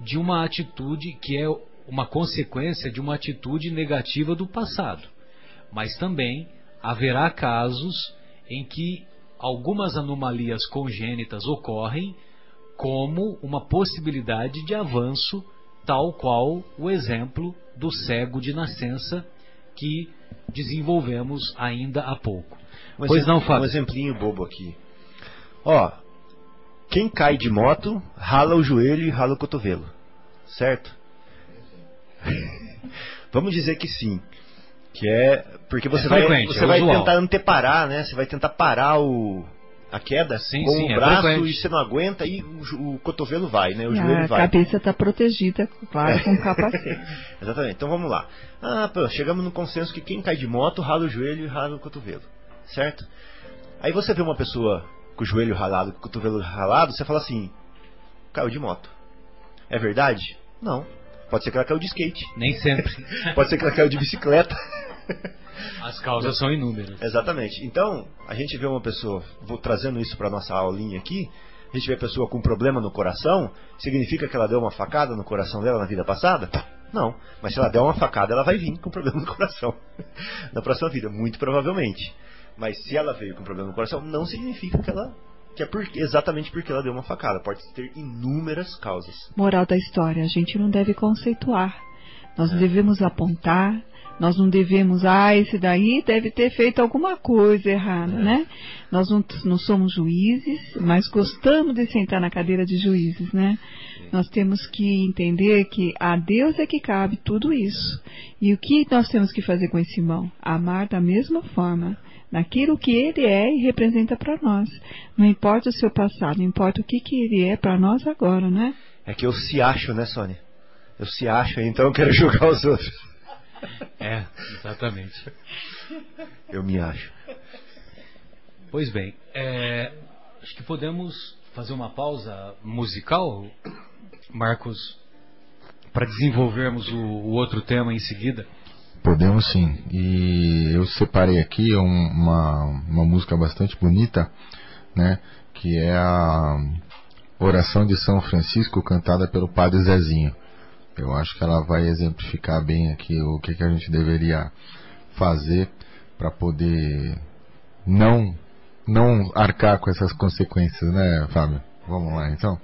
de uma atitude que é uma consequência de uma atitude negativa do passado. Mas também haverá casos em que algumas anomalias congênitas ocorrem como uma possibilidade de avanço, tal qual o exemplo do cego de nascença que desenvolvemos ainda há pouco. Um pois não, Fábio? Um exemplinho bobo aqui. Ó, quem cai de moto rala o joelho e rala o cotovelo, certo? Vamos dizer que sim. Que é porque você é vai, você é vai tentar anteparar, né? Você vai tentar parar o, a queda sim, com sim, o é braço é e você não aguenta e o, o cotovelo vai, né? O e joelho a vai. A cabeça está protegida, claro, com capacete. Exatamente. Então vamos lá. Ah, pô, chegamos no consenso que quem cai de moto rala o joelho e rala o cotovelo, certo? Aí você vê uma pessoa com o joelho ralado, com o cotovelo ralado, você fala assim: caiu de moto. É verdade? Não. Pode ser que ela caiu de skate. Nem sempre. Pode ser que ela caiu de bicicleta. As causas são inúmeras. Exatamente. Então, a gente vê uma pessoa, vou trazendo isso para nossa aulinha aqui, a gente vê a pessoa com um problema no coração, significa que ela deu uma facada no coração dela na vida passada? Não. Mas se ela der uma facada, ela vai vir com problema no coração na próxima vida, muito provavelmente. Mas se ela veio com problema no coração, não significa que ela que é por, exatamente porque ela deu uma facada. Pode ter inúmeras causas. Moral da história: a gente não deve conceituar. Nós é. devemos apontar. Nós não devemos, ah, esse daí deve ter feito alguma coisa errada, é. né? Nós não, não, somos juízes, mas gostamos de sentar na cadeira de juízes, né? Sim. Nós temos que entender que a Deus é que cabe tudo isso. E o que nós temos que fazer com esse irmão? Amar da mesma forma naquilo que ele é e representa para nós. Não importa o seu passado, importa o que, que ele é para nós agora, né? É que eu se acho, né, Sônia? Eu se acho, então eu quero julgar os outros. É, exatamente. Eu me acho. Pois bem, é, acho que podemos fazer uma pausa musical, Marcos, para desenvolvermos o, o outro tema em seguida. Podemos sim. E eu separei aqui uma, uma música bastante bonita, né? Que é a Oração de São Francisco cantada pelo Padre Zezinho. Eu acho que ela vai exemplificar bem aqui o que, que a gente deveria fazer para poder não não arcar com essas consequências, né, Fábio? Vamos lá, então.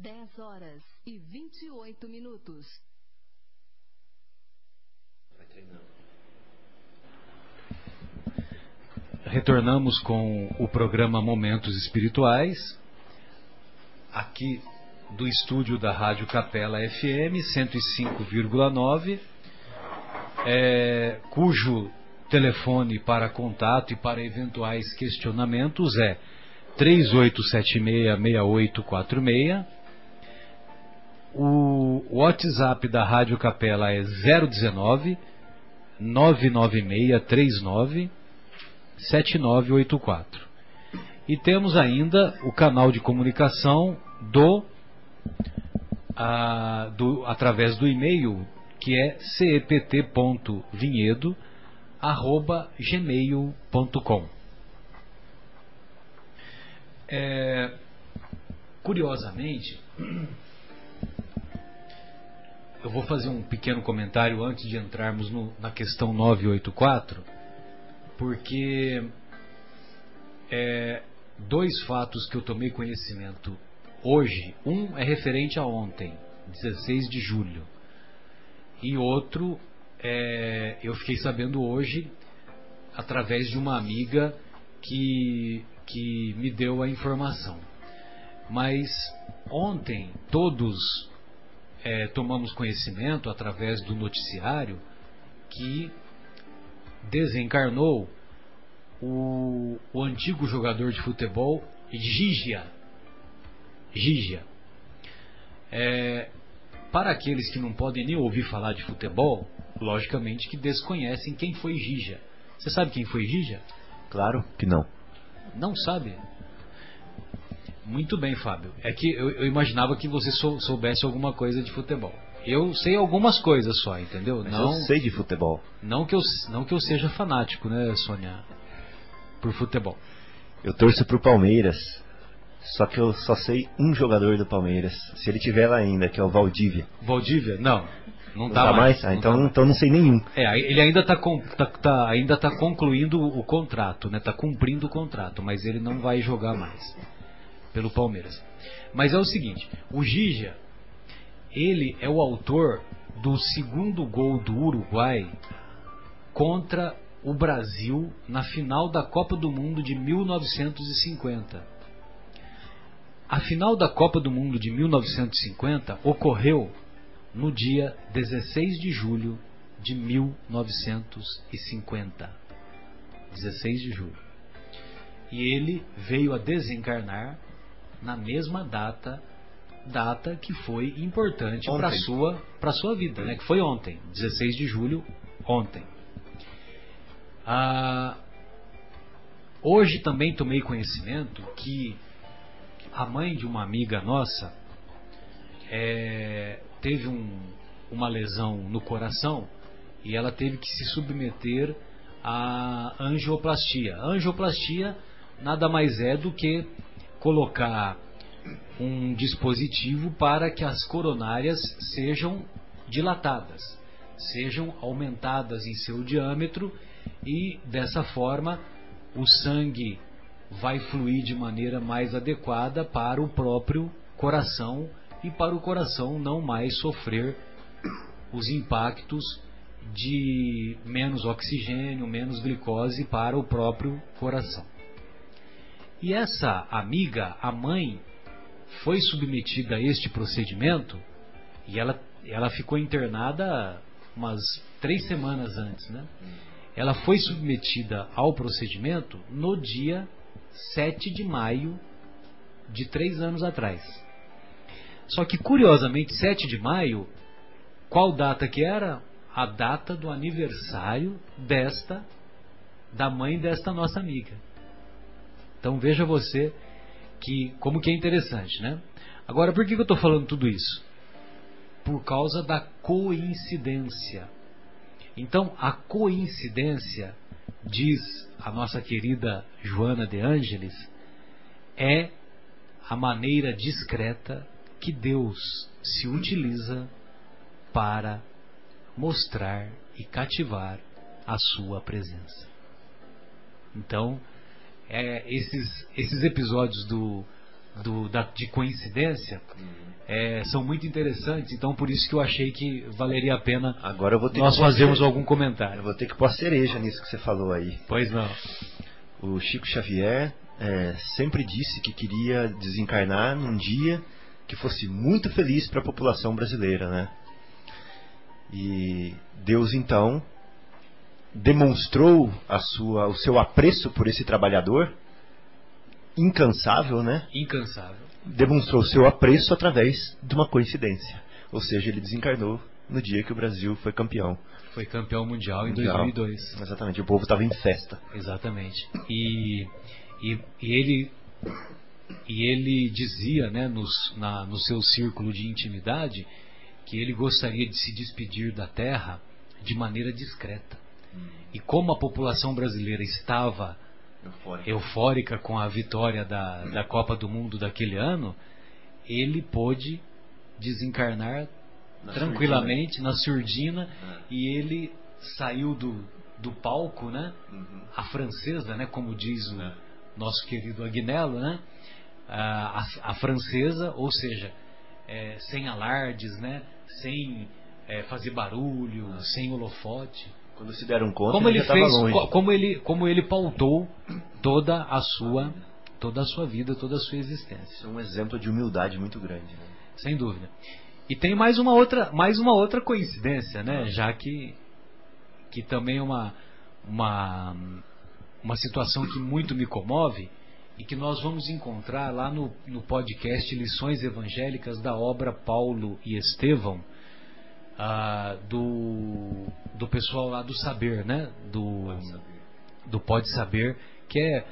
10 horas e 28 minutos. Vai treinando. Retornamos com o programa Momentos Espirituais, aqui do estúdio da Rádio Capela FM 105,9, é, cujo telefone para contato e para eventuais questionamentos é 38766846 o WhatsApp da Rádio Capela é 019 99639 7984. E temos ainda o canal de comunicação do, a, do através do e-mail que é cept.vinhedo@gmail.com. É, curiosamente eu vou fazer um pequeno comentário antes de entrarmos no, na questão 984, porque é, dois fatos que eu tomei conhecimento hoje. Um é referente a ontem, 16 de julho. E outro é, eu fiquei sabendo hoje através de uma amiga que, que me deu a informação. Mas ontem todos é, tomamos conhecimento através do noticiário que desencarnou o, o antigo jogador de futebol Gigia. Gigia. É, para aqueles que não podem nem ouvir falar de futebol, logicamente que desconhecem quem foi Gigia. Você sabe quem foi Gigia? Claro que não. Não sabe? Muito bem, Fábio. É que eu, eu imaginava que você sou, soubesse alguma coisa de futebol. Eu sei algumas coisas só, entendeu? Mas não eu sei de futebol. Não que eu não que eu seja fanático, né, Sônia? por futebol. Eu torço pro Palmeiras. Só que eu só sei um jogador do Palmeiras. Se ele tiver lá ainda, que é o Valdívia. Valdívia? Não. Não, Não tá, tá mais. mais? Ah, Não então, tá então não sei nenhum. É, ele ainda está tá, tá- ainda tá concluindo o contrato, né? Tá cumprindo o contrato, mas ele não vai jogar mais pelo Palmeiras. Mas é o seguinte, o Gija, ele é o autor do segundo gol do Uruguai contra o Brasil na final da Copa do Mundo de 1950. A final da Copa do Mundo de 1950 ocorreu no dia 16 de julho de 1950. 16 de julho. E ele veio a desencarnar na mesma data data que foi importante para sua para sua vida, né? Que foi ontem, 16 de julho, ontem. Ah, hoje também tomei conhecimento que a mãe de uma amiga nossa é, teve um- uma lesão no coração e ela teve que se submeter à angioplastia. A angioplastia nada mais é do que colocar um dispositivo para que as coronárias sejam dilatadas, sejam aumentadas em seu diâmetro e dessa forma o sangue vai fluir de maneira mais adequada para o próprio coração e para o coração não mais sofrer os impactos de menos oxigênio, menos glicose para o próprio coração. E essa amiga, a mãe, foi submetida a este procedimento e ela, ela ficou internada umas três semanas antes, né? Ela foi submetida ao procedimento no dia 7 de maio de três anos atrás. Só que, curiosamente, 7 de maio, qual data que era? A data do aniversário desta, da mãe desta nossa amiga. Então veja você que como que é interessante, né? Agora, por que, que eu estou falando tudo isso? Por causa da coincidência. Então, a coincidência, diz a nossa querida Joana de Ângeles, é a maneira discreta que Deus se utiliza para mostrar e cativar a sua presença. Então, é, esses, esses episódios do, do, da, de coincidência é, são muito interessantes, então por isso que eu achei que valeria a pena Agora eu nós fazermos algum Eu comentário. vou ter que pôr a cereja nisso que você falou aí. Pois não. O Chico Xavier é, sempre disse que queria desencarnar num dia que fosse muito feliz para a população brasileira, né? E Deus então demonstrou sua, o seu apreço por esse trabalhador incansável, né? Incansável. Demonstrou o seu apreço através de uma coincidência. Ou seja, ele desencarnou no dia que o Brasil foi campeão. Foi campeão mundial em Mundial. 2002. Exatamente, o povo estava em festa. Exatamente. E, e, e ele e ele dizia, né, nos, na, no seu círculo de intimidade, que ele gostaria de se despedir da Terra de maneira discreta. E como a população brasileira estava eufórica, eufórica com a vitória da, da Copa do Mundo daquele ano, ele pôde desencarnar na tranquilamente surdina. na surdina é. e ele saiu do, do palco, né? Uhum. A francesa, né? Como diz o é. nosso querido Agnello, né? A, a, a francesa, ou seja, é, sem alardes, né? Sem é, fazer barulho, é. sem holofote. Quando se deram conta, como ele, fez, longe. como ele, como ele pautou toda a sua, toda a sua vida, toda a sua existência. É um exemplo de humildade muito grande. Né? Sem dúvida. E tem mais uma outra, mais uma outra coincidência, né? Já que que também é uma uma uma situação que muito me comove e que nós vamos encontrar lá no, no podcast Lições Evangélicas da obra Paulo e Estevão, ah, do, do pessoal lá do Saber, né? Do, do Pode Saber, que é,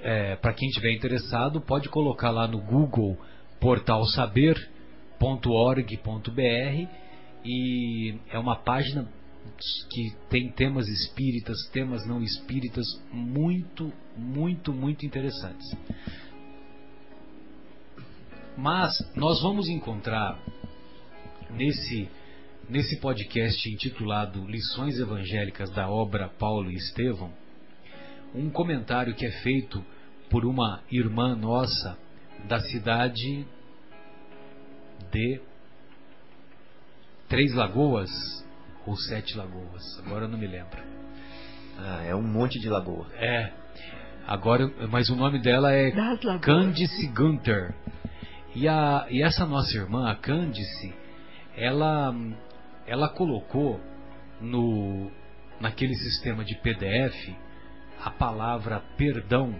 é para quem tiver interessado, pode colocar lá no Google portal saber.org.br e é uma página que tem temas espíritas, temas não espíritas muito, muito, muito interessantes. Mas nós vamos encontrar nesse nesse podcast intitulado Lições Evangélicas da obra Paulo e Estevão, um comentário que é feito por uma irmã nossa da cidade de Três Lagoas ou Sete Lagoas, agora eu não me lembro. Ah, é um monte de lagoa. É. Agora, mas o nome dela é Candice Gunter. E, a, e essa nossa irmã, a Candice, ela ela colocou no naquele sistema de PDF a palavra perdão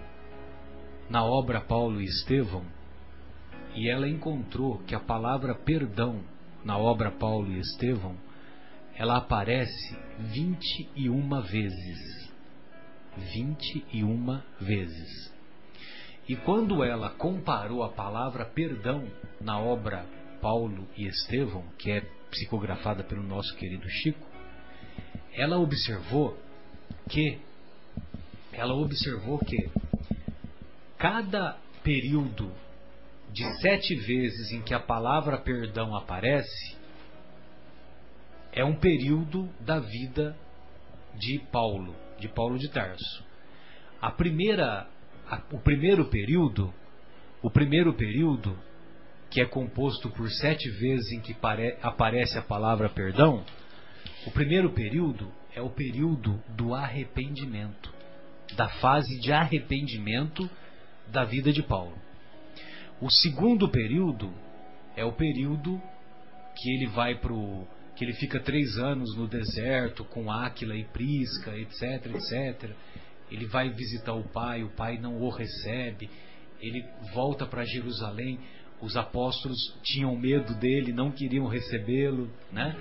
na obra Paulo e Estevão e ela encontrou que a palavra perdão na obra Paulo e Estevão ela aparece 21 vezes. 21 vezes. E quando ela comparou a palavra perdão na obra Paulo e Estevão, que é psicografada pelo nosso querido Chico, ela observou que ela observou que cada período de sete vezes em que a palavra perdão aparece é um período da vida de Paulo, de Paulo de Tarso. A primeira, a, o primeiro período, o primeiro período que é composto por sete vezes em que pare, aparece a palavra perdão, o primeiro período é o período do arrependimento, da fase de arrependimento da vida de Paulo. O segundo período é o período que ele vai para que ele fica três anos no deserto com Áquila e Prisca, etc, etc. Ele vai visitar o pai, o pai não o recebe. Ele volta para Jerusalém os apóstolos tinham medo dele, não queriam recebê-lo, né?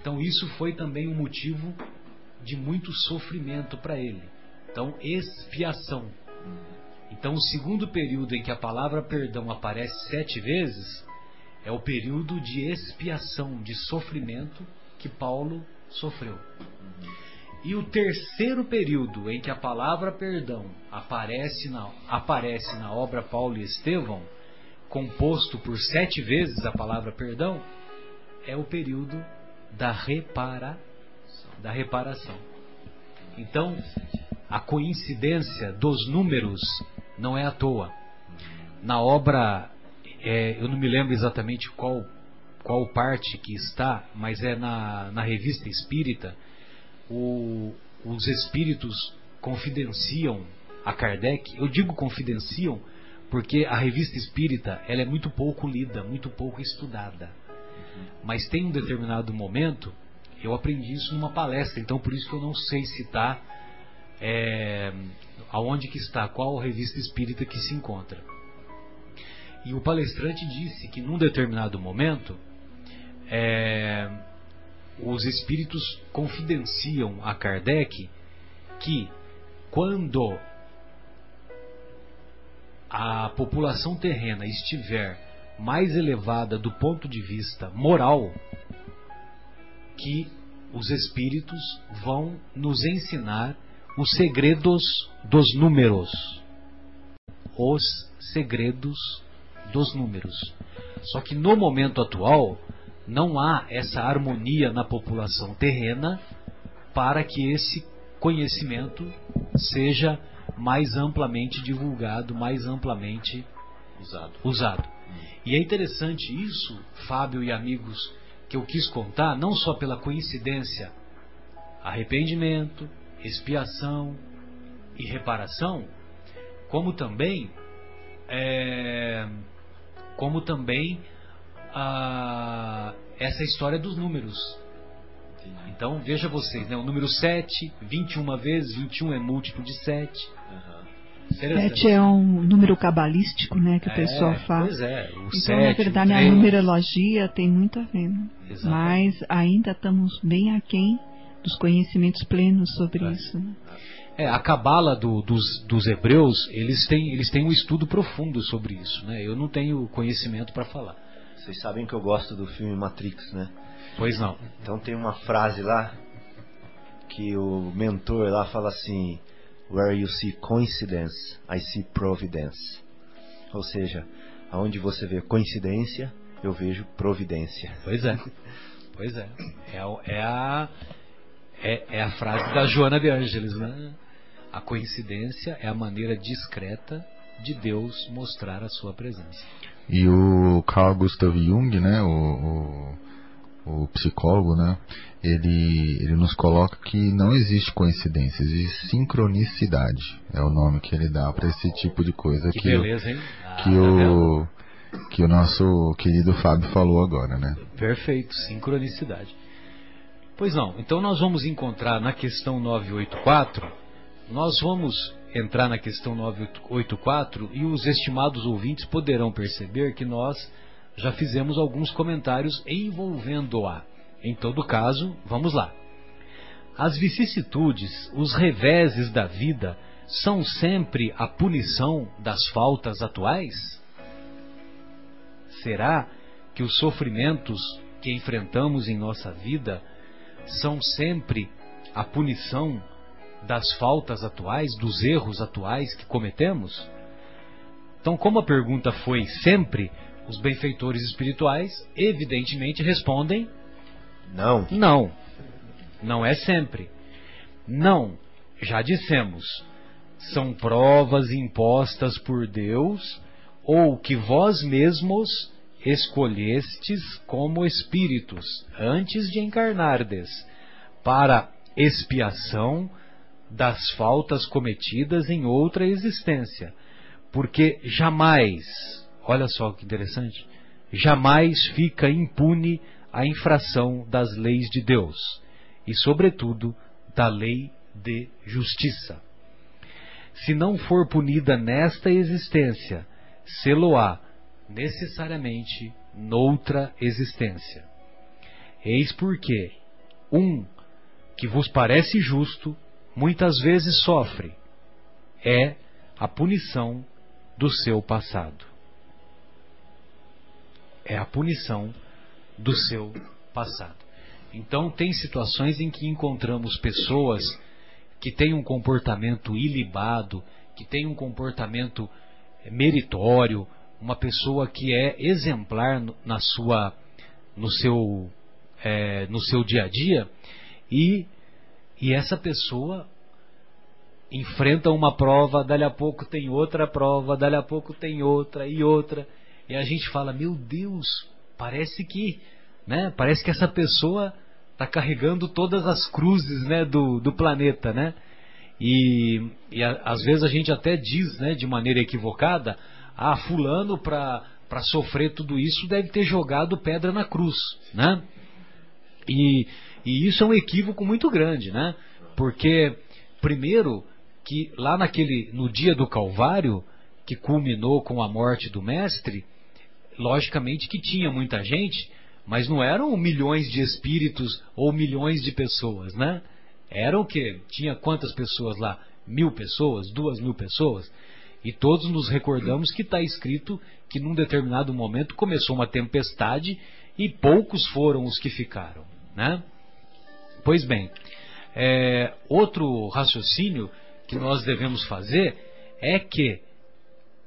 Então isso foi também um motivo de muito sofrimento para ele. Então expiação. Então o segundo período em que a palavra perdão aparece sete vezes é o período de expiação, de sofrimento que Paulo sofreu. E o terceiro período em que a palavra perdão aparece na, aparece na obra Paulo e Estevão composto por sete vezes a palavra perdão, é o período da repara, da reparação. Então, a coincidência dos números não é à toa. Na obra, é, eu não me lembro exatamente qual, qual parte que está, mas é na, na revista espírita, o, os espíritos confidenciam a Kardec, eu digo confidenciam porque a revista espírita ela é muito pouco lida, muito pouco estudada. Mas tem um determinado momento, eu aprendi isso numa palestra, então por isso que eu não sei citar é, aonde que está, qual revista espírita que se encontra. E o palestrante disse que num determinado momento é, os espíritos confidenciam a Kardec que quando a população terrena estiver mais elevada do ponto de vista moral, que os espíritos vão nos ensinar os segredos dos números. Os segredos dos números. Só que no momento atual não há essa harmonia na população terrena para que esse conhecimento seja mais amplamente divulgado, mais amplamente Usado. usado. E é interessante isso, Fábio e amigos, que eu quis contar, não só pela coincidência, arrependimento, expiação e reparação, como também, é, como também a, essa história dos números. Então veja vocês, né? o número 7, 21 vezes, 21 é múltiplo de 7. Sete é um número cabalístico, né, que o É, pessoal fala. Pois é, o Então, 7, na verdade, a 3, numerologia tem muito a ver, né? Mas ainda estamos bem aquém dos conhecimentos plenos sobre É. isso. Né? É, a cabala do- dos, dos hebreus, eles têm, eles têm um estudo profundo sobre isso, né? Eu não tenho conhecimento para falar. Vocês sabem que eu gosto do filme Matrix, né? Pois não. Então tem uma frase lá que o mentor lá fala assim: Where you see coincidence, I see providence. Ou seja, aonde você vê coincidência, eu vejo providência. Pois é. Pois é. É, é a é, é a frase da Joana de Ângeles, né? A coincidência é a maneira discreta de Deus mostrar a sua presença. E o Carl Gustav Jung, né, o, o, o psicólogo, né, ele, ele nos coloca que não existe coincidência, existe sincronicidade. É o nome que ele dá para esse tipo de coisa Que que, o- beleza, hein? Ah, que tá vendo? o que o nosso querido Fábio falou agora, né? Perfeito, sincronicidade. Pois não, então nós vamos encontrar na questão 984, nós vamos entrar na questão 984 e os estimados ouvintes poderão perceber que nós já fizemos alguns comentários envolvendo-a. Em todo caso, vamos lá. As vicissitudes, os reveses da vida, são sempre a punição das faltas atuais? Será que os sofrimentos que enfrentamos em nossa vida são sempre a punição das faltas atuais, dos erros atuais que cometemos? Então, como a pergunta foi sempre, os benfeitores espirituais evidentemente respondem Não. não. Não é sempre. Não. Já dissemos. São provas impostas por Deus ou que vós mesmos escolhestes como espíritos antes de encarnardes para expiação das faltas cometidas em outra existência. Porque jamais, olha só que interessante, jamais fica impune a infração das leis de Deus e, sobretudo, da lei de justiça. Se não for punida nesta existência, sê-lo-á necessariamente noutra existência. Eis porque um que vos parece justo muitas vezes sofre é a punição do seu passado. É a punição do seu passado. Então, tem situações em que encontramos pessoas que têm um comportamento ilibado, que têm um comportamento meritório, uma pessoa que é exemplar na sua, no seu, é, no seu dia a dia, e, e essa pessoa enfrenta uma prova, dali a pouco tem outra prova, dali a pouco tem outra e outra, e a gente fala, meu Deus, parece que, né, parece que essa pessoa está carregando todas as cruzes, né, do, do planeta, né? E, e a- às vezes a gente até diz, né, de maneira equivocada, ah, fulano para para sofrer tudo isso deve ter jogado pedra na cruz, né? E, e isso é um equívoco muito grande, né? Porque primeiro que lá naquele no dia do Calvário que culminou com a morte do mestre, logicamente que tinha muita gente, mas não eram milhões de espíritos ou milhões de pessoas, né? Eram o? Tinha quantas pessoas lá? Mil pessoas? Duas mil pessoas? E todos nos recordamos que está escrito que num determinado momento começou uma tempestade e poucos foram os que ficaram. Né? Pois bem, é, outro raciocínio que nós devemos fazer é que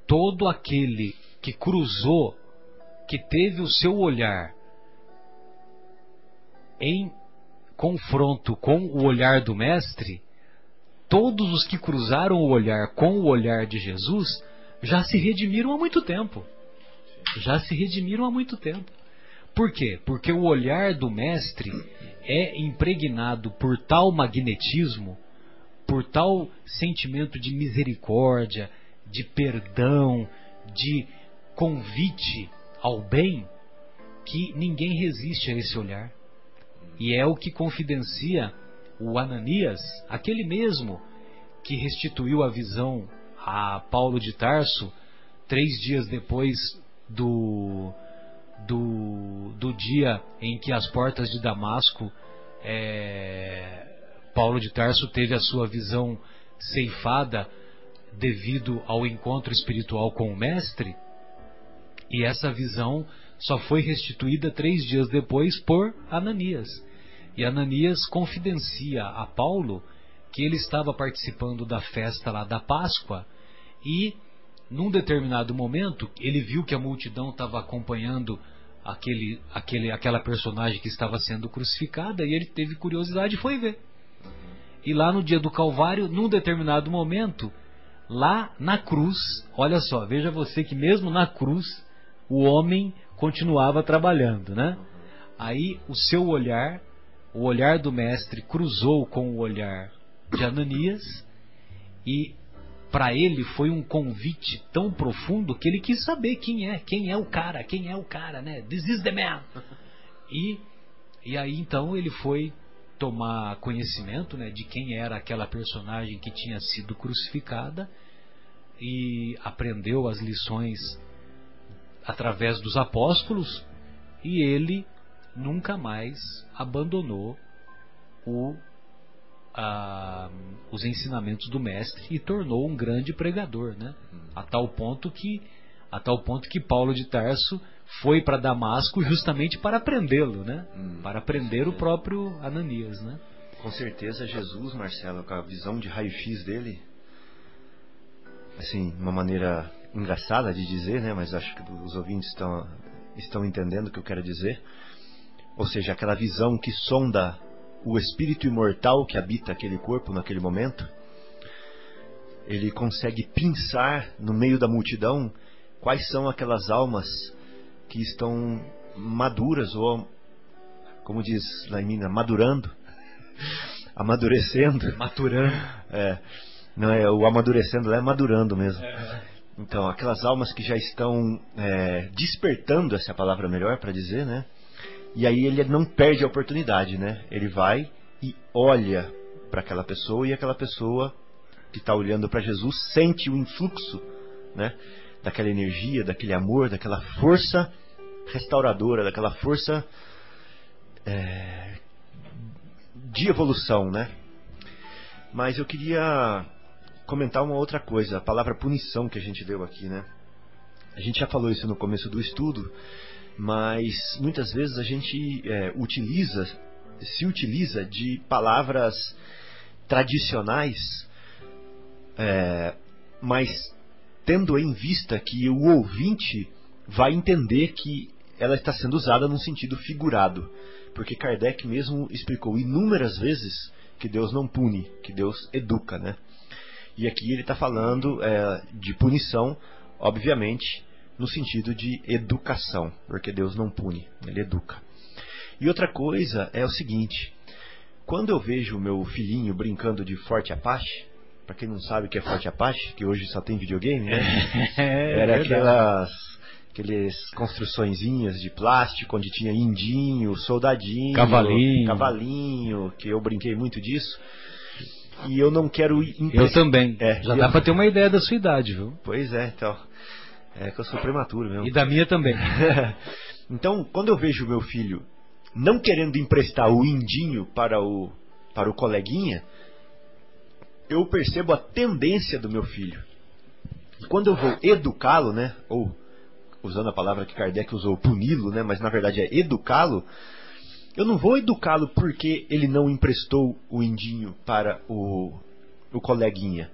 todo aquele que cruzou, que teve o seu olhar em confronto com o olhar do Mestre, todos os que cruzaram o olhar com o olhar de Jesus já se redimiram há muito tempo. Já se redimiram há muito tempo. Por quê? Porque o olhar do Mestre é impregnado por tal magnetismo, por tal sentimento de misericórdia, de perdão, de convite ao bem, que ninguém resiste a esse olhar. E é o que confidencia o Ananias, aquele mesmo que restituiu a visão a Paulo de Tarso três dias depois do, do, do dia em que as portas de Damasco, é, Paulo de Tarso teve a sua visão ceifada devido ao encontro espiritual com o Mestre, e essa visão só foi restituída três dias depois por Ananias. E Ananias confidencia a Paulo que ele estava participando da festa lá da Páscoa e num determinado momento ele viu que a multidão estava acompanhando aquele, aquele, aquela personagem que estava sendo crucificada e ele teve curiosidade e foi ver. E lá no dia do Calvário, num determinado momento, lá na cruz, olha só, veja você que mesmo na cruz o homem continuava trabalhando, né? Aí o seu olhar o olhar do mestre cruzou com o olhar de Ananias e para ele foi um convite tão profundo que ele quis saber quem é, quem é o cara, quem é o cara, né? This is the man. E e aí então ele foi tomar conhecimento, né, de quem era aquela personagem que tinha sido crucificada e aprendeu as lições através dos apóstolos e ele nunca mais abandonou o, a, os ensinamentos do mestre e tornou um grande pregador, né? Hum. A tal ponto que a tal ponto que Paulo de Tarso foi para Damasco justamente para prendê-lo, né? Hum, para prender o próprio Ananias, né? Com certeza Jesus, Marcelo, com a visão de raio-x dele, assim, uma maneira engraçada de dizer, né? Mas acho que os ouvintes estão estão entendendo o que eu quero dizer ou seja, aquela visão que sonda o espírito imortal que habita aquele corpo naquele momento, ele consegue pensar no meio da multidão quais são aquelas almas que estão maduras ou, como diz lá em Minas, madurando, amadurecendo. Maturando. É, não é o amadurecendo lá é madurando mesmo. É. Então, aquelas almas que já estão é, despertando, essa é palavra melhor para dizer, né? E aí ele não perde a oportunidade, né? Ele vai e olha para aquela pessoa e aquela pessoa que está olhando para Jesus sente o influxo, né? Daquela energia, daquele amor, daquela força restauradora, daquela força é, de evolução, né? Mas eu queria comentar uma outra coisa, a palavra punição que a gente deu aqui, né? A gente já falou isso no começo do estudo, mas muitas vezes a gente é, utiliza, se utiliza de palavras tradicionais, é, mas tendo em vista que o ouvinte vai entender que ela está sendo usada num sentido figurado, porque Kardec mesmo explicou inúmeras vezes que Deus não pune, que Deus educa, né? E aqui ele está falando é, de punição, obviamente, no sentido de educação, porque Deus não pune, ele educa. E outra coisa é o seguinte: quando eu vejo o meu filhinho brincando de Forte Apache, para quem não sabe o que é Forte Apache, que hoje só tem videogame, né? É, Era aquelas aqueles construçõezinhas de plástico onde tinha indinho, soldadinho, cavalinho, cavalinho, que eu brinquei muito disso. E eu não quero Eu também. É, Já dá eu... para ter uma ideia da sua idade, viu? Pois é, então. É que eu sou prematuro mesmo. E da minha também. então, quando eu vejo meu filho não querendo emprestar o indinho para o, para o coleguinha, eu percebo a tendência do meu filho. E quando eu vou educá-lo, né, ou usando a palavra que Kardec usou, puni-lo, né, mas na verdade é educá-lo, eu não vou educá-lo porque ele não emprestou o indinho para o, o coleguinha.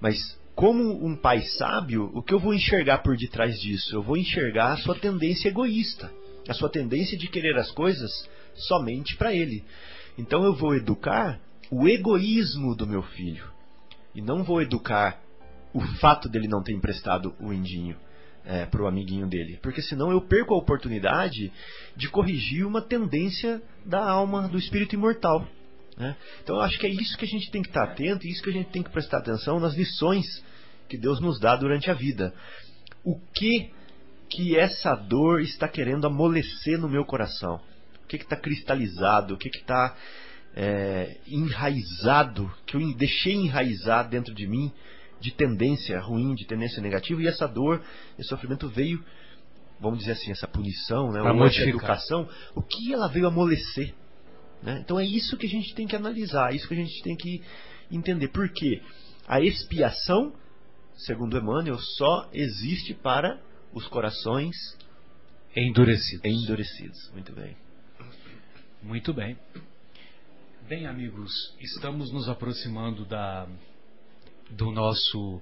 Mas como um pai sábio, o que eu vou enxergar por detrás disso? Eu vou enxergar a sua tendência egoísta, a sua tendência de querer as coisas somente para ele. Então eu vou educar o egoísmo do meu filho e não vou educar o fato dele não ter emprestado o indinho é, para o amiguinho dele, porque senão eu perco a oportunidade de corrigir uma tendência da alma do espírito imortal. Né? Então eu acho que é isso que a gente tem que estar atento, e isso que a gente tem que prestar atenção nas lições que Deus nos dá durante a vida. O que que essa dor está querendo amolecer no meu coração? O que está cristalizado? O que está é, enraizado? Que eu deixei enraizar dentro de mim de tendência ruim, de tendência negativa, e essa dor, esse sofrimento veio, vamos dizer assim, essa punição, né, ou essa educação, o que ela veio amolecer? Né? Então é isso que a gente tem que analisar, é isso que a gente tem que entender. Por quê? A expiação, segundo Emmanuel, só existe para os corações endurecidos. Endurecidos, muito bem. Muito bem. Bem, amigos, estamos nos aproximando da, do nosso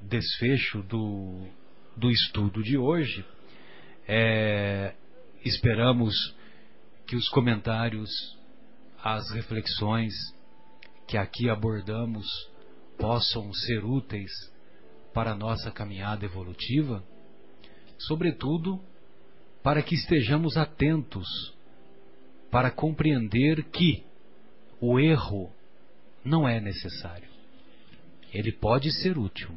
desfecho do, do estudo de hoje. É, esperamos que os comentários as reflexões que aqui abordamos possam ser úteis para a nossa caminhada evolutiva, sobretudo para que estejamos atentos para compreender que o erro não é necessário. Ele pode ser útil,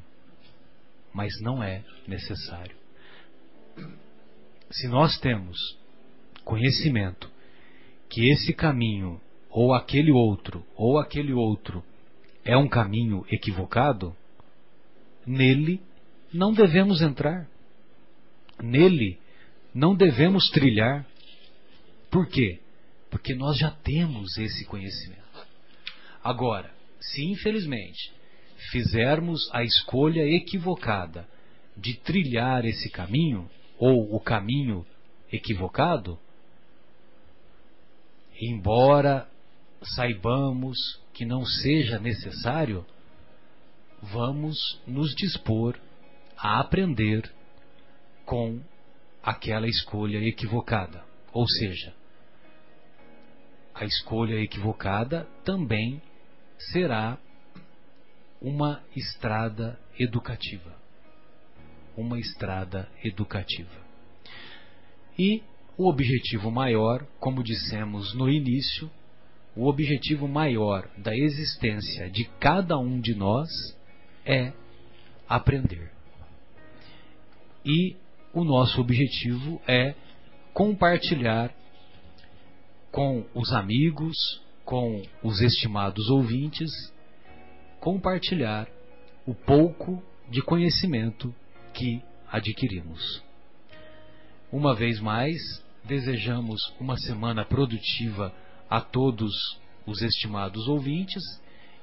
mas não é necessário. Se nós temos conhecimento que esse caminho ou aquele outro, ou aquele outro é um caminho equivocado, nele não devemos entrar. Nele não devemos trilhar. Por quê? Porque nós já temos esse conhecimento. Agora, se infelizmente fizermos a escolha equivocada de trilhar esse caminho, ou o caminho equivocado, embora saibamos que não seja necessário, vamos nos dispor a aprender com aquela escolha equivocada. Ou seja, a escolha equivocada também será uma estrada educativa. Uma estrada educativa. E o objetivo maior, como dissemos no início, o objetivo maior da existência de cada um de nós é aprender. E o nosso objetivo é compartilhar com os amigos, com os estimados ouvintes, compartilhar o pouco de conhecimento que adquirimos. Uma vez mais, desejamos uma semana produtiva a todos os estimados ouvintes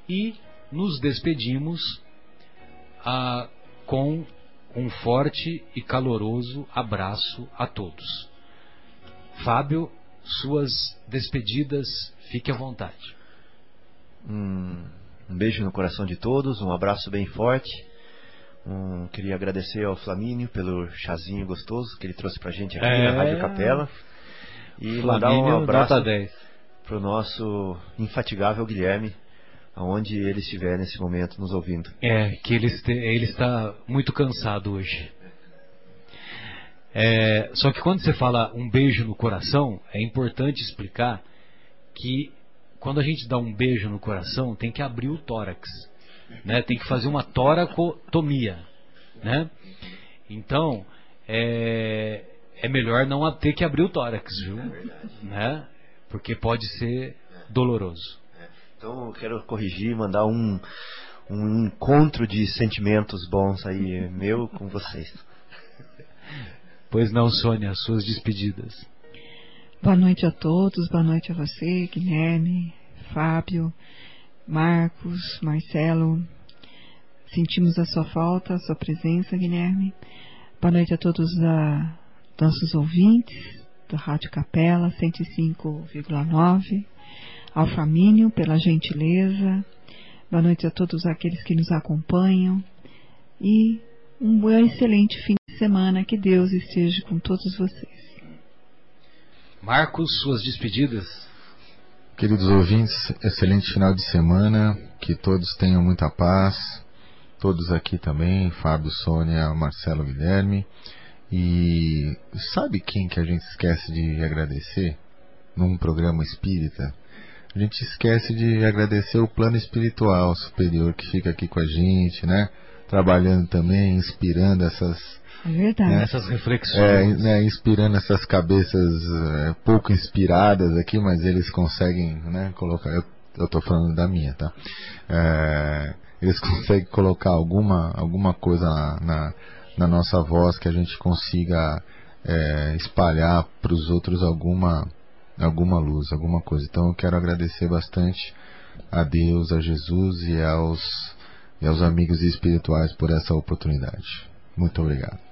e nos despedimos ah, com um forte e caloroso abraço a todos. Fábio, suas despedidas, fique à vontade. Um, um beijo no coração de todos, um abraço bem forte. Um, queria agradecer ao Flamínio pelo chazinho gostoso que ele trouxe pra gente aqui é... na Rádio Capela. E Flamínio, mandar um abraço para o nosso infatigável Guilherme, aonde ele estiver nesse momento nos ouvindo. É, que ele, este, ele está muito cansado hoje. É, só que quando você fala um beijo no coração, é importante explicar que quando a gente dá um beijo no coração, tem que abrir o tórax, né? Tem que fazer uma toracotomia, né? Então, é, é melhor não ter que abrir o tórax, viu? Né? porque pode ser doloroso. Então eu quero corrigir, mandar um, um encontro de sentimentos bons aí, meu com vocês. Pois não, Sônia, suas despedidas. Boa noite a todos, boa noite a você, Guilherme, Fábio, Marcos, Marcelo. sentimos a sua falta, a sua presença, Guilherme. Boa noite a todos os nossos ouvintes do Rádio Capela 105,9. Ao Famínio, pela gentileza. Boa noite a todos aqueles que nos acompanham. E um excelente fim de semana. Que Deus esteja com todos vocês. Marcos, suas despedidas. Queridos ouvintes, excelente final de semana. Que todos tenham muita paz. Todos aqui também, Fábio, Sônia, Marcelo, Guilherme. E sabe quem que a gente esquece de agradecer num programa espírita? A gente esquece de agradecer o plano espiritual superior que fica aqui com a gente, né? Trabalhando também, inspirando essas é verdade. Né, essas reflexões. É, né, inspirando essas cabeças é, pouco inspiradas aqui, mas eles conseguem né, colocar. Eu, eu tô falando da minha, tá? É, eles conseguem colocar alguma, alguma coisa na, na, na nossa voz que a gente consiga é, espalhar para os outros alguma alguma luz, alguma coisa. Então eu quero agradecer bastante a Deus, a Jesus e aos, e aos amigos espirituais por essa oportunidade. Muito obrigado.